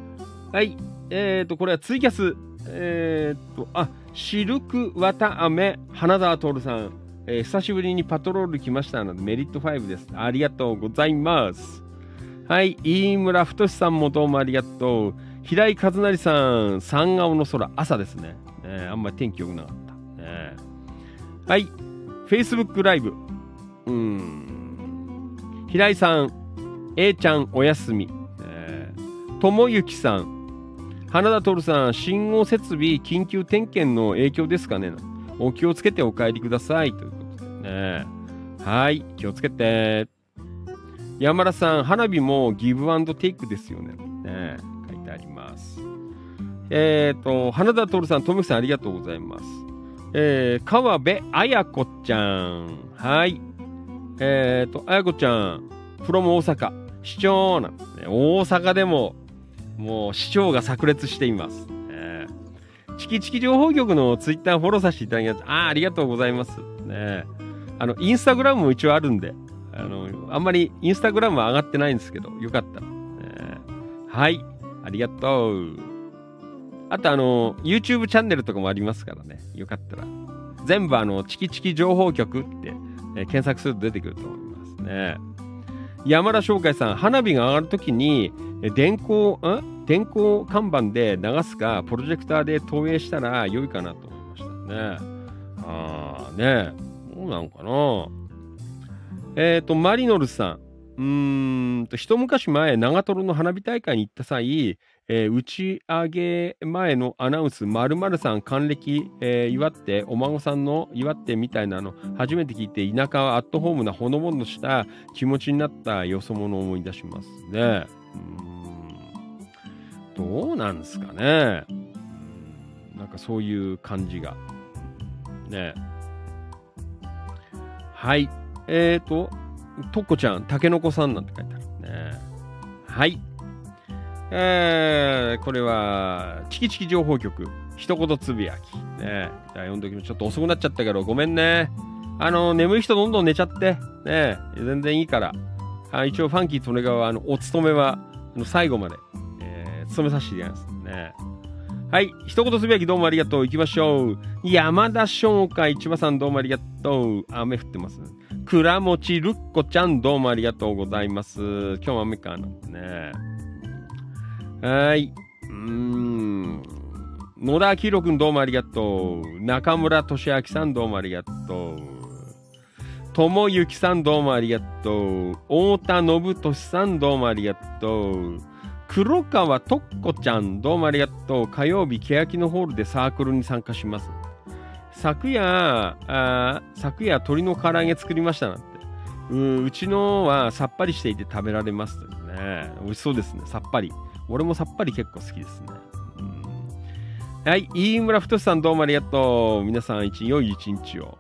い。えーと、これはツイキャス。えーと、あ、シルク綿飴、花沢徹さん。えー久しぶりにパトロール来ましたので、メリット5です。ありがとうございます。はい。飯村太さんもどうもありがとう。平井和成さん、三顔の空、朝ですね。ねあんまり天気良くなかった。ねはい。Facebook ライブ。うん。平井さん、A ちゃんおやすみ。ともゆきさん、花田徹さん、信号設備緊急点検の影響ですかねお気をつけてお帰りください。ということでね。はい。気をつけて。山田さん、花火もギブアンドテイクですよね。ね書いてあります。えっ、と、花田徹さん、ともゆきさん、ありがとうございます。えー、川辺綾子ちゃん。はい。えっ、と、綾子ちゃん、from 大阪、市長なんですね。大阪でも、もう市長が炸裂しています。えーチキチキ情報局のツイッターフォローさせていただきます。あーありがとうございます。ねあの、インスタグラムも一応あるんで、あの、あんまりインスタグラムは上がってないんですけど、よかったら。ねはい。ありがとう。あとあの、YouTube チャンネルとかもありますからね。よかったら。全部あの、チキチキ情報局って、えー検索すると出てくると思いますね。山田翔海さん、花火が上がるときに、電光、ん電光看板で流すか、プロジェクターで投影したら良いかなと思いましたね。ああ、ねえどうなんかな？えっ、と、マリノルさん。うーんと、一昔前、長瀞の花火大会に行った際、えー打ち上げ前のアナウンス、〇〇さん還暦、えー祝って、お孫さんの祝ってみたいなの、初めて聞いて、田舎はアットホームなほのぼのした気持ちになったよそ者を思い出しますね。うんどうなんですかね。なんかそういう感じが。ね。はい。えーと、とっこちゃん、たけのこさんなんて書いてあるね。はい。えー、これは、チキチキ情報局、一言つぶやき。ね。じゃあ読んでおきます。ちょっと遅くなっちゃったけど、ごめんね。あの、眠い人どんどん寝ちゃって。ね。全然いいから。あ一応、ファンキー利根川、あの、お勤めは、あの最後まで、えー、務めさせていただきますね。はい。一言つぶやきどうもありがとう。行きましょう。山田翔海千葉さんどうもありがとう。雨降ってます。倉持るっこちゃんどうもありがとうございます。今日も雨かなんてね。はい。うん。野田明宏くんどうもありがとう。中村俊明さんどうもありがとう。友幸さんどうもありがとう。太田信俊さんどうもありがとう。黒川とっこちゃんどうもありがとう。火曜日、欅のホールでサークルに参加します。昨夜、あ昨夜鶏の唐揚げ作りましたなんて。ううちのはさっぱりしていて食べられますとね。美味しそうですね。さっぱり。俺もさっぱり結構好きですね。うんはい。飯村太さんどうもありがとう。皆さん一良い一日を。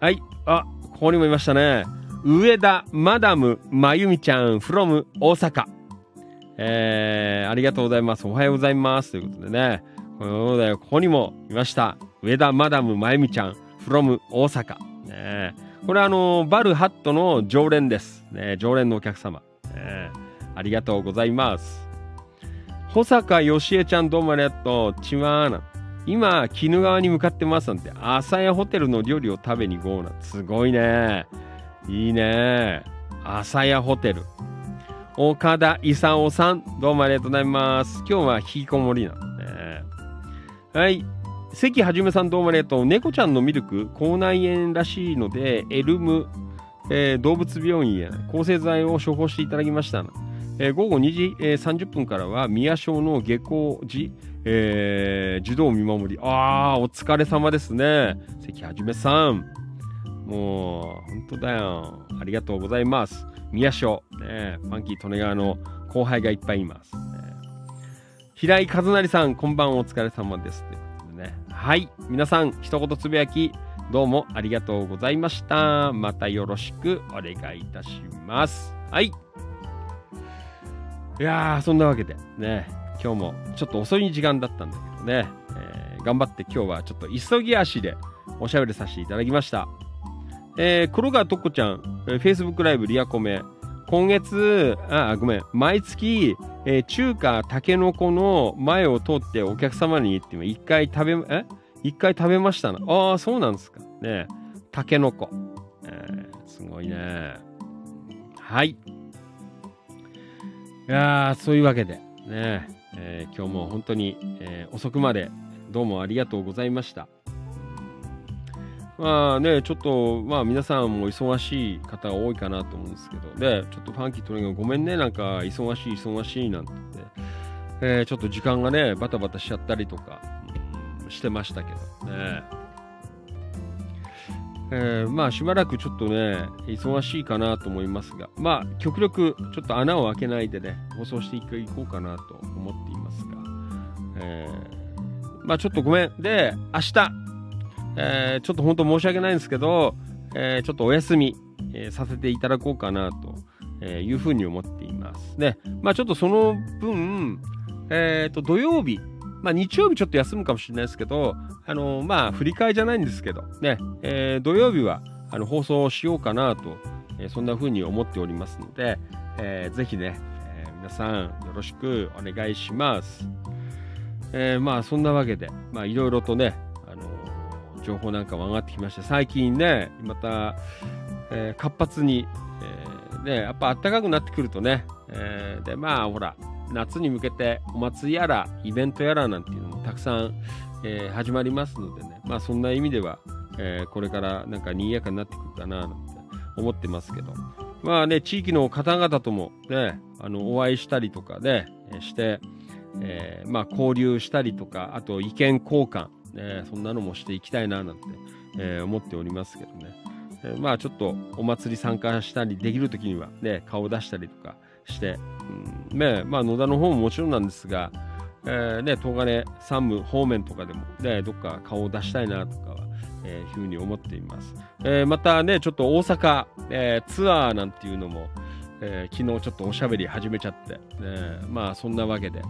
はい。あ、ここにもいましたね。上田マダムまゆみちゃん from 大阪。えー、ありがとうございます。おはようございます。ということでね。そうだよ。ここにもいました。上田マダムまゆみちゃん from 大阪。ね、これあの、バルハットの常連です。ね、常連のお客様。ね、ありがとうございます。保坂よしえちゃんどうもありがとう。ちわーな。今、鬼怒川に向かってますなんて、朝屋ホテルの料理を食べに行こうな。すごいね。いいね。朝屋ホテル。岡田勲さん、どうもありがとうございます。今日は引きこもりなんでね。はい。関はじめさんどうもありがとう。猫ちゃんのミルク、口内炎らしいので、エルム、えー動物病院へ抗生剤を処方していただきました。えー午後2時、えー30分からは宮小の下校時、えー児童見守り。あー、お疲れ様ですね。関はじめさん。もう、本当だよ。ありがとうございます。宮小、ね、ファンキー利根川の後輩がいっぱいいます。平井和成さん、こんばんお疲れ様です。ね。はい。皆さん、一言つぶやき、どうもありがとうございました。またよろしくお願いいたします。はい。いやー、そんなわけで、ね、今日もちょっと遅い時間だったんだけどね、えー頑張って今日はちょっと急ぎ足でおしゃべりさせていただきました。えー、黒川とっこちゃん、えー、Facebook ライブリアコメ、今月、あ、ごめん、毎月、えー中華たけのこの前を通ってお客様に行って一回食べ、え？一回食べましたな。ああ、そうなんですか。ねたけのこ。えーすごいね。はい。いや、そういうわけで、ねえー今日も本当に、えー遅くまでどうもありがとうございました。まあね、ちょっと、まあ皆さんも忙しい方が多いかなと思うんですけど、で、ちょっとファンキートレがごめんね、なんか忙しい忙しいなんて言って、えーちょっと時間がね、バタバタしちゃったりとか、うんしてましたけどね。えーまあしばらくちょっとね、忙しいかなと思いますが、まあ極力ちょっと穴を開けないでね、放送していこうかなと思っていますが、えーまあちょっとごめん。で、明日、えーちょっと本当申し訳ないんですけど、えーちょっとお休み、えーさせていただこうかなと、いうふうに思っています。で、まあちょっとその分、えっ、と、土曜日、まあ日曜日ちょっと休むかもしれないですけど、あのまあ振り替えじゃないんですけど、ね、え土曜日はあの放送しようかなと、えそんなふうに思っておりますので、えーぜひね、え皆さんよろしくお願いします。えまあそんなわけで、まあいろいろとね、情報なんかも上がってきまして、最近ね、また、えー活発に、えーね、やっぱ暖かくなってくるとね、えーで、まあほら、夏に向けてお祭りやら、イベントやらなんていうのもたくさん、えー始まりますのでね、まあそんな意味では、えーこれからなんか賑やかになってくるかななんて思ってますけど、まあね、地域の方々ともね、あの、お会いしたりとかね、して、えーまあ交流したりとか、あと意見交換、ね、そんなのもしていきたいななんて、えー思っておりますけどね。えーまあちょっとお祭り参加したりできるときにはね、顔出したりとかして、うんね、まあ野田の方ももちろんなんですが、えーね、東金山武方面とかでもね、どっか顔を出したいなとかは、えー、ふうに思っています。えーまたね、ちょっと大阪、えーツアーなんていうのも、えー昨日ちょっとおしゃべり始めちゃって、ね、まあそんなわけで、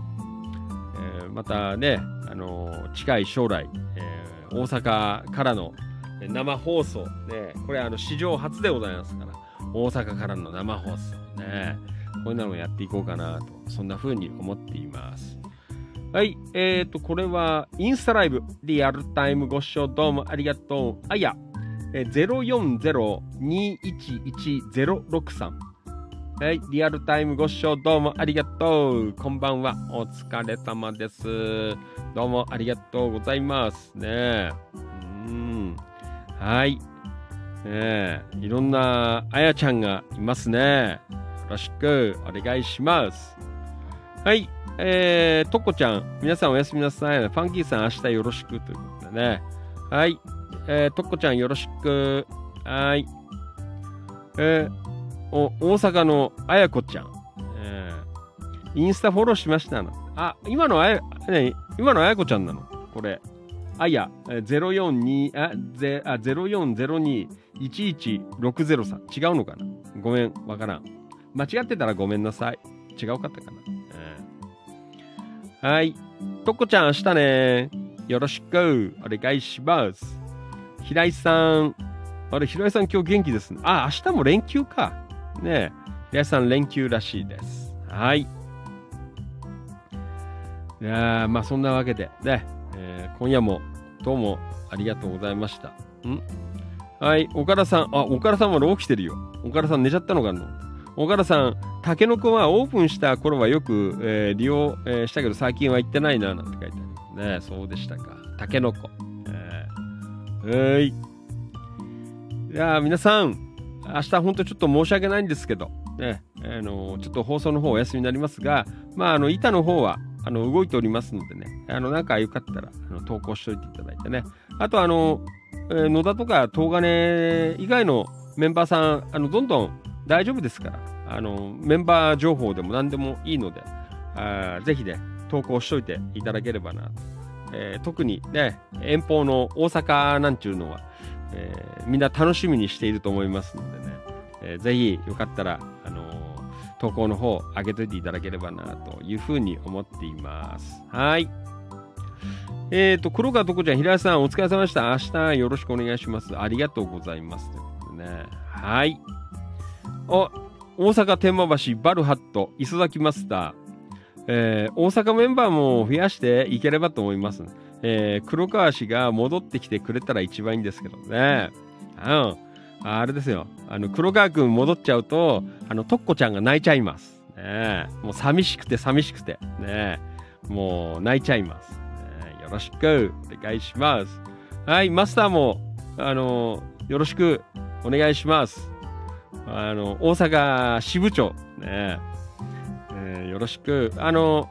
えーまたね、あの近い将来、えー大阪からの生放送、ね、これあの史上初でございますから、大阪からの生放送ね、こういうのをやっていこうかなと、そんな風に思っています。はい、えーと、これはインスタライブ、リアルタイムご視聴どうもありがとう。あ、や、え040-211-063。はい、リアルタイムご視聴どうもありがとう。こんばんは、お疲れ様です。どうもありがとうございます。ねうん。はい。ねいろんなあやちゃんがいますね。よろしくお願いします。はい。えー、とこちゃん、皆さんおやすみなさい。ファンキーさん、明日よろしくということでね。はい。えー、とこちゃん、よろしく。はい。えー、大阪のあやこちゃん。えー、インスタフォローしましたの。あ、今のあや、ね、今のあやこちゃんなの？これ。あ、や、042、あ、ぜあ0402-11603。違うのかな？ごめん、わからん。間違ってたらごめんなさい。違うかったかな、えーはい。とこちゃん、明日ね。よろしく。お願いします。平井さん。あれ、平井さん今日元気ですね。あ、明日も連休か。ねえ。平井さん連休らしいです。はい。いやまあそんなわけで、ね、えー今夜もどうもありがとうございました。ん？はい、岡田さん、あ、岡田さんまだ起きてるよ。岡田さん寝ちゃったのかな？岡田さん、タケノコはオープンした頃はよく、えー利用、えーしたけど最近は行ってないな、なんて書いてある。ね、そうでしたか。タケノコ。えー、はい。いや皆さん、明日本当ちょっと申し訳ないんですけど、ね、あのちょっと放送の方お休みになりますが、まあ、あの板の方はあの動いておりますのでね、あのなんかよかったらあの投稿しておいていただいてね、あとあの、えー、野田とか東金以外のメンバーさん、あのどんどん大丈夫ですから、あのメンバー情報でも何でもいいので、あぜひね、投稿しといていただければなえー、特にね、遠方の大阪なんちゅうのは、えー、みんな楽しみにしていると思いますのでね、えー、ぜひよかったら、あのー、投稿の方上げといていただければなというふうに思っています。はい。えっ、ー、と、黒川とこちゃん、平井さん、お疲れ様でした。明日よろしくお願いします。ありがとうございます。ということでね。はい。お、大阪天満橋バルハット磯崎マスター。えー、大阪メンバーも増やしていければと思います。えー、黒川氏が戻ってきてくれたら一番いいんですけどね。うん。あれですよ。あの、黒川くん戻っちゃうと、あの、とっこちゃんが泣いちゃいます。ねもう寂しくて寂しくて。ねもう泣いちゃいます。ね、よろしくお願いします。はい、マスターも、あの、よろしくお願いします。あの、大阪支部長、ねえー、よろしく。あの、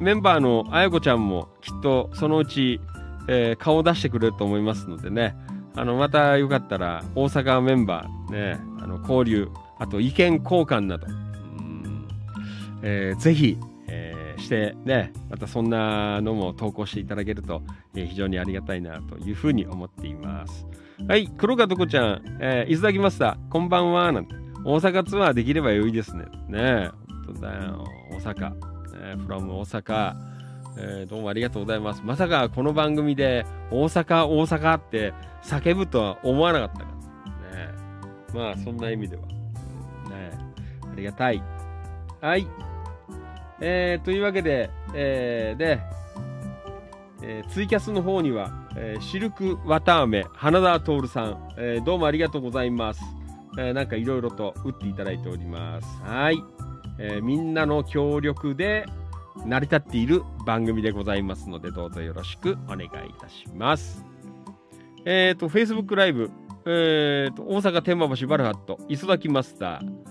メンバーのあやこちゃんもきっとそのうち、えー、顔を出してくれると思いますのでね、あの、またよかったら大阪メンバーね、あの、交流、あと意見交換など、うんえー、ぜひ、えー、してね、またそんなのも投稿していただけると、えー、非常にありがたいなというふうに思っています。はい、黒川とこちゃん、えー、伊豆崎マスター、こんばんは、なんて。大阪ツアーできれば良いですね。ね本当だよ。大阪。えー、from 大阪。えー、どうもありがとうございます。まさかこの番組で大阪、大阪って叫ぶとは思わなかったから。ねまあ、そんな意味では。ねありがたい。はい。えー、というわけで、えー、で、えー、ツイキャスの方には、えー、シルク綿飴、花田徹さん、えー、どうもありがとうございます。えー、なんかいろいろと打っていただいております。はい。えー、みんなの協力で成り立っている番組でございますので、どうぞよろしくお願いいたします。えっ、ー、と、Facebook ライブ、え、ー、と、大阪天満橋バルハット、磯崎マスター、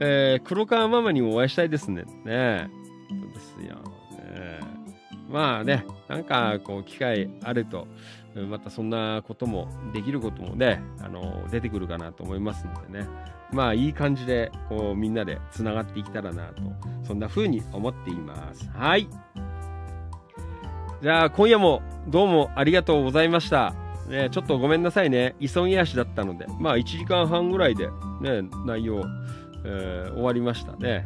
えー、黒川ママにもお会いしたいですね。ねですよ。ね、まあね、なんかこう、機会あると、またそんなこともできることもね、あの、出てくるかなと思いますのでね。まあ、いい感じで、こう、みんなで繋がっていけたらなと、そんな風に思っています。はい。じゃあ、今夜もどうもありがとうございました。ね、ちょっとごめんなさいね。急ぎ足だったので、まあ、1時間半ぐらいで、ね、内容、えー、終わりましたね。え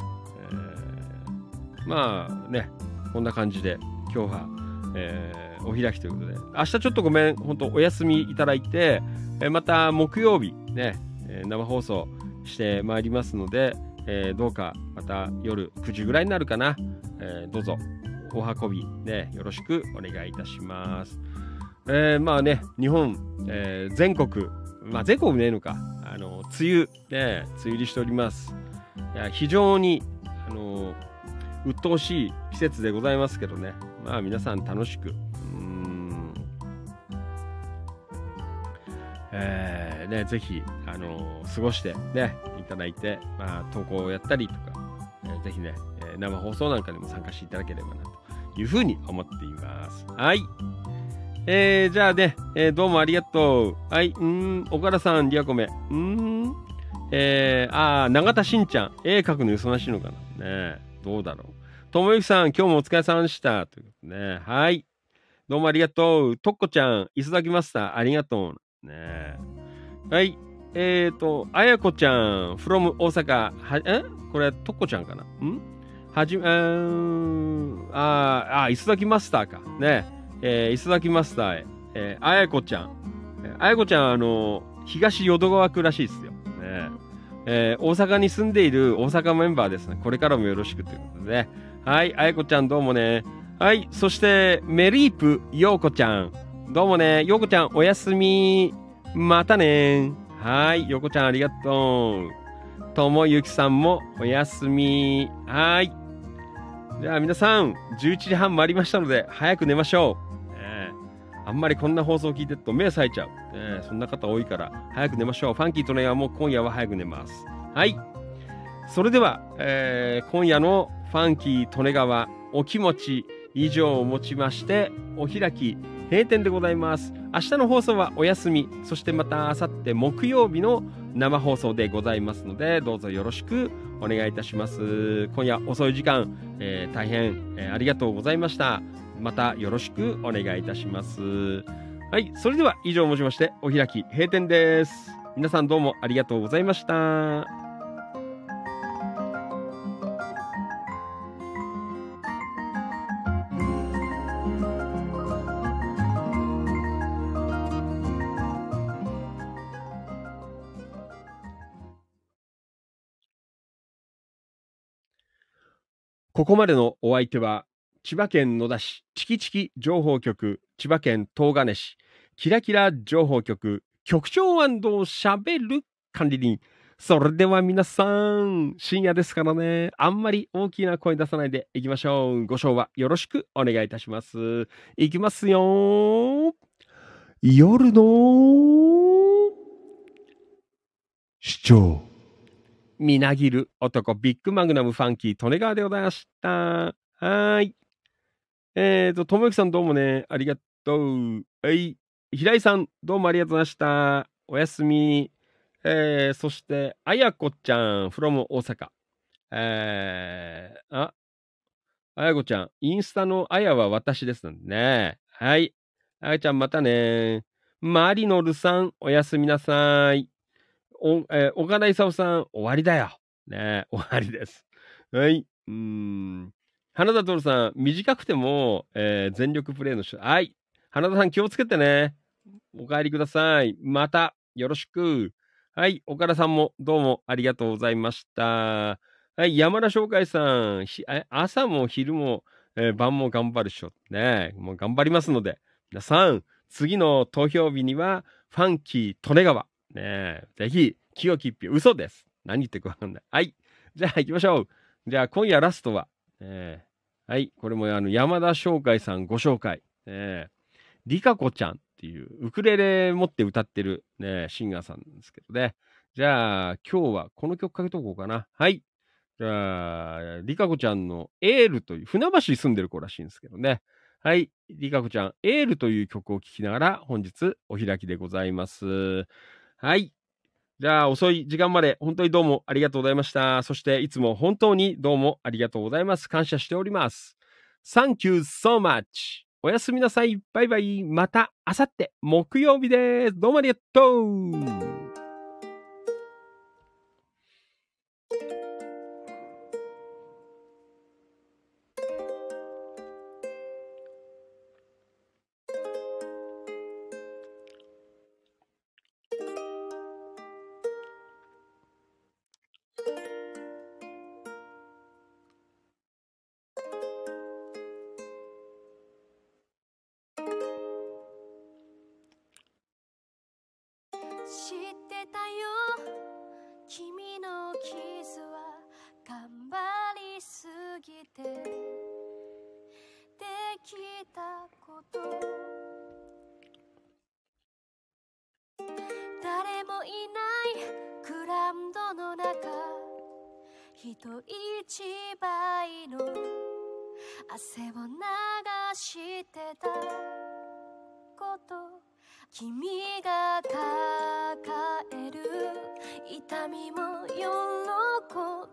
ー、まあね、こんな感じで、今日は、えーお開きということで、明日ちょっとごめん、本当お休みいただいて、えまた木曜日ね、え生放送してまいりますので、えー、どうかまた夜9時ぐらいになるかな、えー、どうぞお運びね、よろしくお願いいたします。えー、まあね、日本、えー、全国、まあ全国ねえのか、あの、梅雨、ね、梅雨入りしております。いや非常に、あの、鬱陶しい季節でございますけどね、まあ皆さん楽しく、えー、ね、ぜひ、あの、過ごしてね、いただいて、まあ、投稿をやったりとか、えー、ぜひね、え生放送なんかでも参加していただければな、というふうに思っています。はい。えー、じゃあね、えー、どうもありがとう。はい、うん、岡田さん、リアコメ。うん、えー、あー、永田しんちゃん、絵描くの忙しいのかなねどうだろう。ともゆきさん、今日もお疲れ様でした。ということね、はい。どうもありがとう。とっこちゃん、磯崎マスター、ありがとう。ねはい。えっ、ー、と、あやこちゃん、from 大阪。は、え？これ、とこちゃんかな？ん？はじめ、ああ、磯崎マスターか。ねえー、磯崎マスターへ。えー、あやこちゃん。あやこちゃん、あの、東淀川区らしいですよ。ねえー、大阪に住んでいる大阪メンバーですね。これからもよろしくということでね。はい、あやこちゃんどうもね。はい、そして、メリープようこちゃん。どうもね、ようこちゃんおやすみ。またね。はい、ようこちゃんありがとう。ともゆきさんもおやすみ。はい。じゃあ皆さん、11時半回りましたので、早く寝ましょう。えあんまりこんな放送聞いてると目冴えちゃう。えそんな方多いから、早く寝ましょう。ファンキーとねはもう今夜は早く寝ます。はい。それでは、えー今夜のファンキー・利根川お気持ち以上をもちまして、お開き、閉店でございます。明日の放送はお休み、そしてまた明後日木曜日の生放送でございますので、どうぞよろしくお願いいたします。今夜遅い時間、えー大変、えーありがとうございました。またよろしくお願いいたします。はい、それでは以上をもちまして、お開き、閉店です。皆さんどうもありがとうございました。ここまでのお相手は、千葉県野田市チキチキ情報局、千葉県東金市、キラキラ情報局、局長しゃべる管理人。それでは皆さん、深夜ですからね、あんまり大きな声出さないでいきましょう。ご賞はよろしくお願いいたします。いきますよ。夜の市長。みなぎる男、ビッグマグナムファンキー、利根川でございました。はーい。えーと、ともゆきさんどうもね、ありがとう。はい。平井さん、どうもありがとうございました。おやすみ。えー、そして、あやこちゃん、from 大阪。えー、あ、あやこちゃん、インスタのあやは私ですのでね。はい。あやちゃん、またね。マリノルさん、おやすみなさい。お、えー岡田勲さん、終わりだよ。ね終わりです。はい。うん。花田徹さん、短くても、えー全力プレイの人。はい。花田さん、気をつけてね。お帰りください。また、よろしく。はい。岡田さんも、どうもありがとうございました。はい。山田翔海さん、ひ朝も昼も、えー晩も頑張るっしょ。ねもう頑張りますので、皆さん、次の投票日には、ファンキー・利根川。ねえ、ぜひ、清き一票、嘘です。何言ってるかわかんない。はい。じゃあ行きましょう。じゃあ今夜ラストは、えーはい。これもあの、山田翔海さんご紹介。えー、リカコちゃんっていう、ウクレレ持って歌ってるね、シンガーさんですけどね。じゃあ、今日はこの曲かけとこうかな。はい。じゃあ、リカコちゃんのエールという、船橋に住んでる子らしいんですけどね。はい。リカコちゃん、エールという曲を聴きながら、本日お開きでございます。はい。じゃあ、遅い時間まで本当にどうもありがとうございました。そして、いつも本当にどうもありがとうございます。感謝しております。Thank you so much. おやすみなさい。バイバイ。また、あさって、木曜日です。どうもありがとう。たよ。君の傷は頑張りすぎて。できたこと。誰もいないグラウンドの中。人一倍の。汗を流してたこと。君が抱える痛みも喜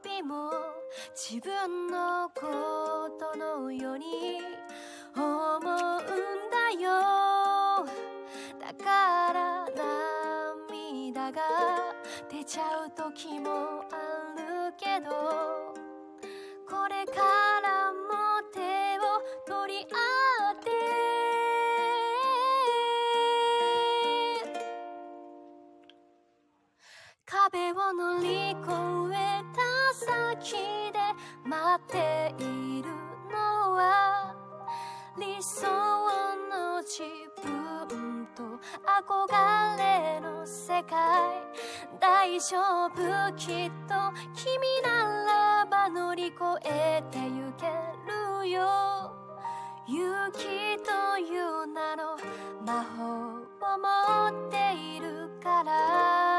びも自分のことのように思うんだよ。だから涙が出ちゃう時もあるけど。これから乗り越えた先で待っているのは理想の自分と憧れの世界。大丈夫？きっと君ならば乗り越えてゆけるよ。勇気という名の魔法を持っているから。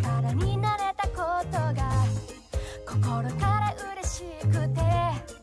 力になれたことが心から嬉しくて。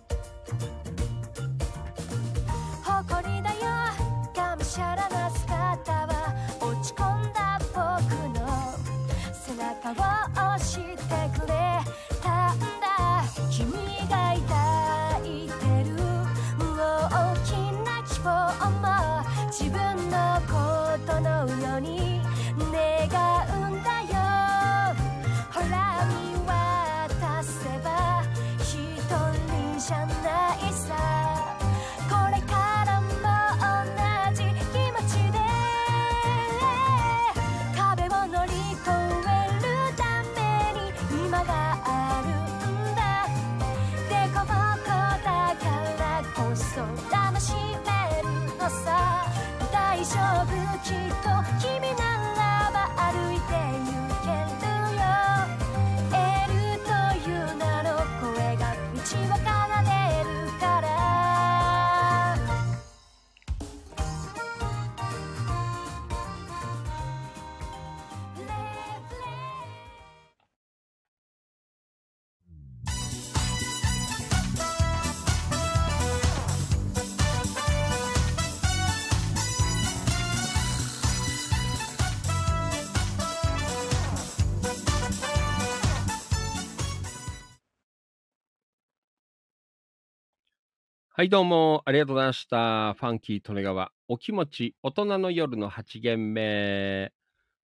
はい、どうも、ありがとうございました。ファンキー利根川、お気持ち、大人の夜の8限目。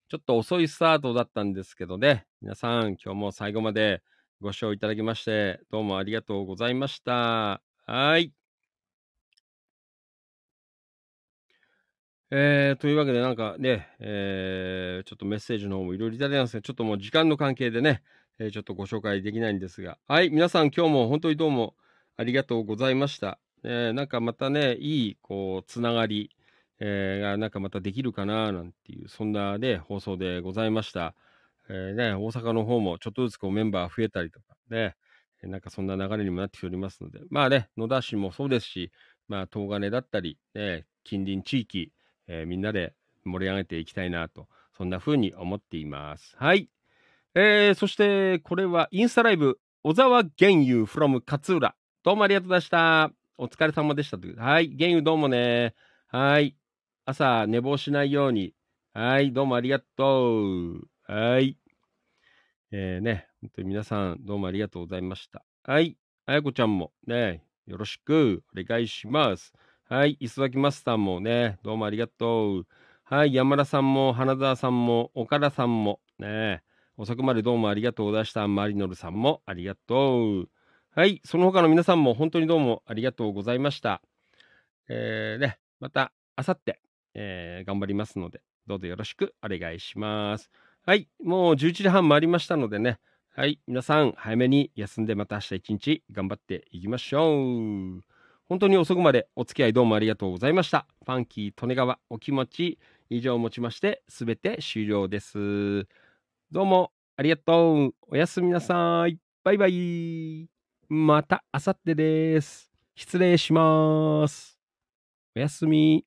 ちょっと遅いスタートだったんですけどね、皆さん、今日も最後までご視聴いただきまして、どうもありがとうございました。はい。えー、というわけで、なんかね、えー、ちょっとメッセージの方もいろいろいただいたんですけど、ちょっともう時間の関係でね、えーちょっとご紹介できないんですが、はい、皆さん今日も本当にどうもありがとうございました。えーなんかまたね、いい、こう、つながり、えーがなんかまたできるかな、なんていう、そんなね、放送でございました。えーね、大阪の方もちょっとずつこうメンバー増えたりとかね、なんかそんな流れにもなってきておりますので、まあね、野田市もそうですし、まあ、東金だったり、ね、近隣地域、えーみんなで盛り上げていきたいなと、そんな風に思っています。はい。えーそして、これはインスタライブ、小沢玄優 from 勝浦。どうもありがとうございました。お疲れ様でしたという。はい。玄優どうもね。はい。朝寝坊しないように。はい。どうもありがとう。はい。えーね、本当に皆さんどうもありがとうございました。はい。あやこちゃんもね、よろしくお願いします。はい。磯崎マスターもね、どうもありがとう。はい。山田さんも、花澤さんも、岡田さんも、ね、遅くまでどうもありがとうございました。マリノルさんもありがとう。はい。その他の皆さんも本当にどうもありがとうございました。えー、ね、また、あさって、えー頑張りますので、どうぞよろしくお願いします。はい。もう11時半回りましたのでね、はい。皆さん、早めに休んでまた明日一日頑張っていきましょう。本当に遅くまでお付き合いどうもありがとうございました。ファンキー利根川お気持ち以上をもちまして、すべて終了です。どうもありがとう。おやすみなさい。バイバイ。また明後日です。失礼します。おやすみ。